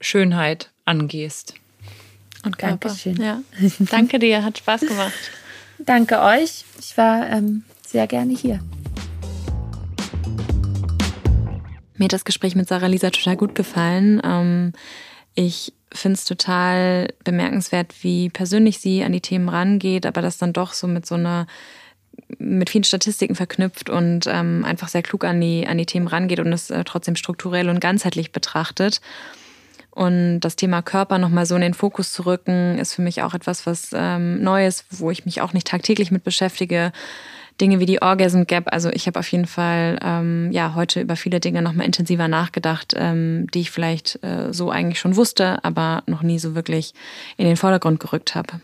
Schönheit angehst. Und Körper. Dankeschön. Ja. Danke dir, hat Spaß gemacht. Danke euch. Ich war ähm, sehr gerne hier. Mir hat das Gespräch mit Sarah Lisa total gut gefallen. Ähm, ich finde es total bemerkenswert, wie persönlich sie an die Themen rangeht, aber das dann doch so mit so einer mit vielen Statistiken verknüpft und ähm, einfach sehr klug an die, an die Themen rangeht und es äh, trotzdem strukturell und ganzheitlich betrachtet. Und das Thema Körper nochmal so in den Fokus zu rücken, ist für mich auch etwas, was ähm, Neues, wo ich mich auch nicht tagtäglich mit beschäftige. Dinge wie die Orgasm Gap. Also ich habe auf jeden Fall ähm, ja heute über viele Dinge nochmal intensiver nachgedacht, ähm, die ich vielleicht äh, so eigentlich schon wusste, aber noch nie so wirklich in den Vordergrund gerückt habe.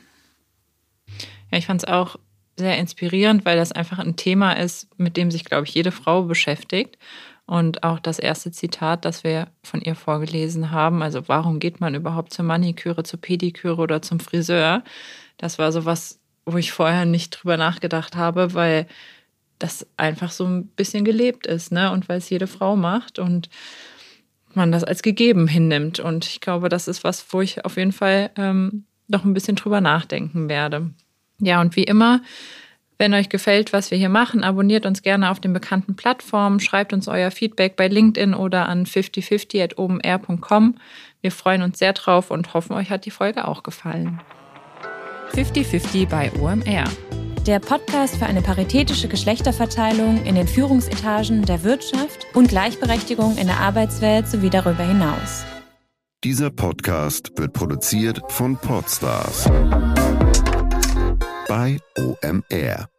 Ja, ich fand es auch sehr inspirierend, weil das einfach ein Thema ist, mit dem sich, glaube ich, jede Frau beschäftigt. Und auch das erste Zitat, das wir von ihr vorgelesen haben, also warum geht man überhaupt zur Maniküre, zur Pediküre oder zum Friseur? Das war so was, wo ich vorher nicht drüber nachgedacht habe, weil das einfach so ein bisschen gelebt ist, ne? Und weil es jede Frau macht und man das als gegeben hinnimmt. Und ich glaube, das ist was, wo ich auf jeden Fall ähm, noch ein bisschen drüber nachdenken werde. Ja, und wie immer wenn euch gefällt, was wir hier machen, abonniert uns gerne auf den bekannten Plattformen, schreibt uns euer Feedback bei LinkedIn oder an 5050.openr.com. Wir freuen uns sehr drauf und hoffen, euch hat die Folge auch gefallen. 5050 bei OMR. der Podcast für eine paritätische Geschlechterverteilung in den Führungsetagen der Wirtschaft und Gleichberechtigung in der Arbeitswelt sowie darüber hinaus. Dieser Podcast wird produziert von Podstars bei OMR.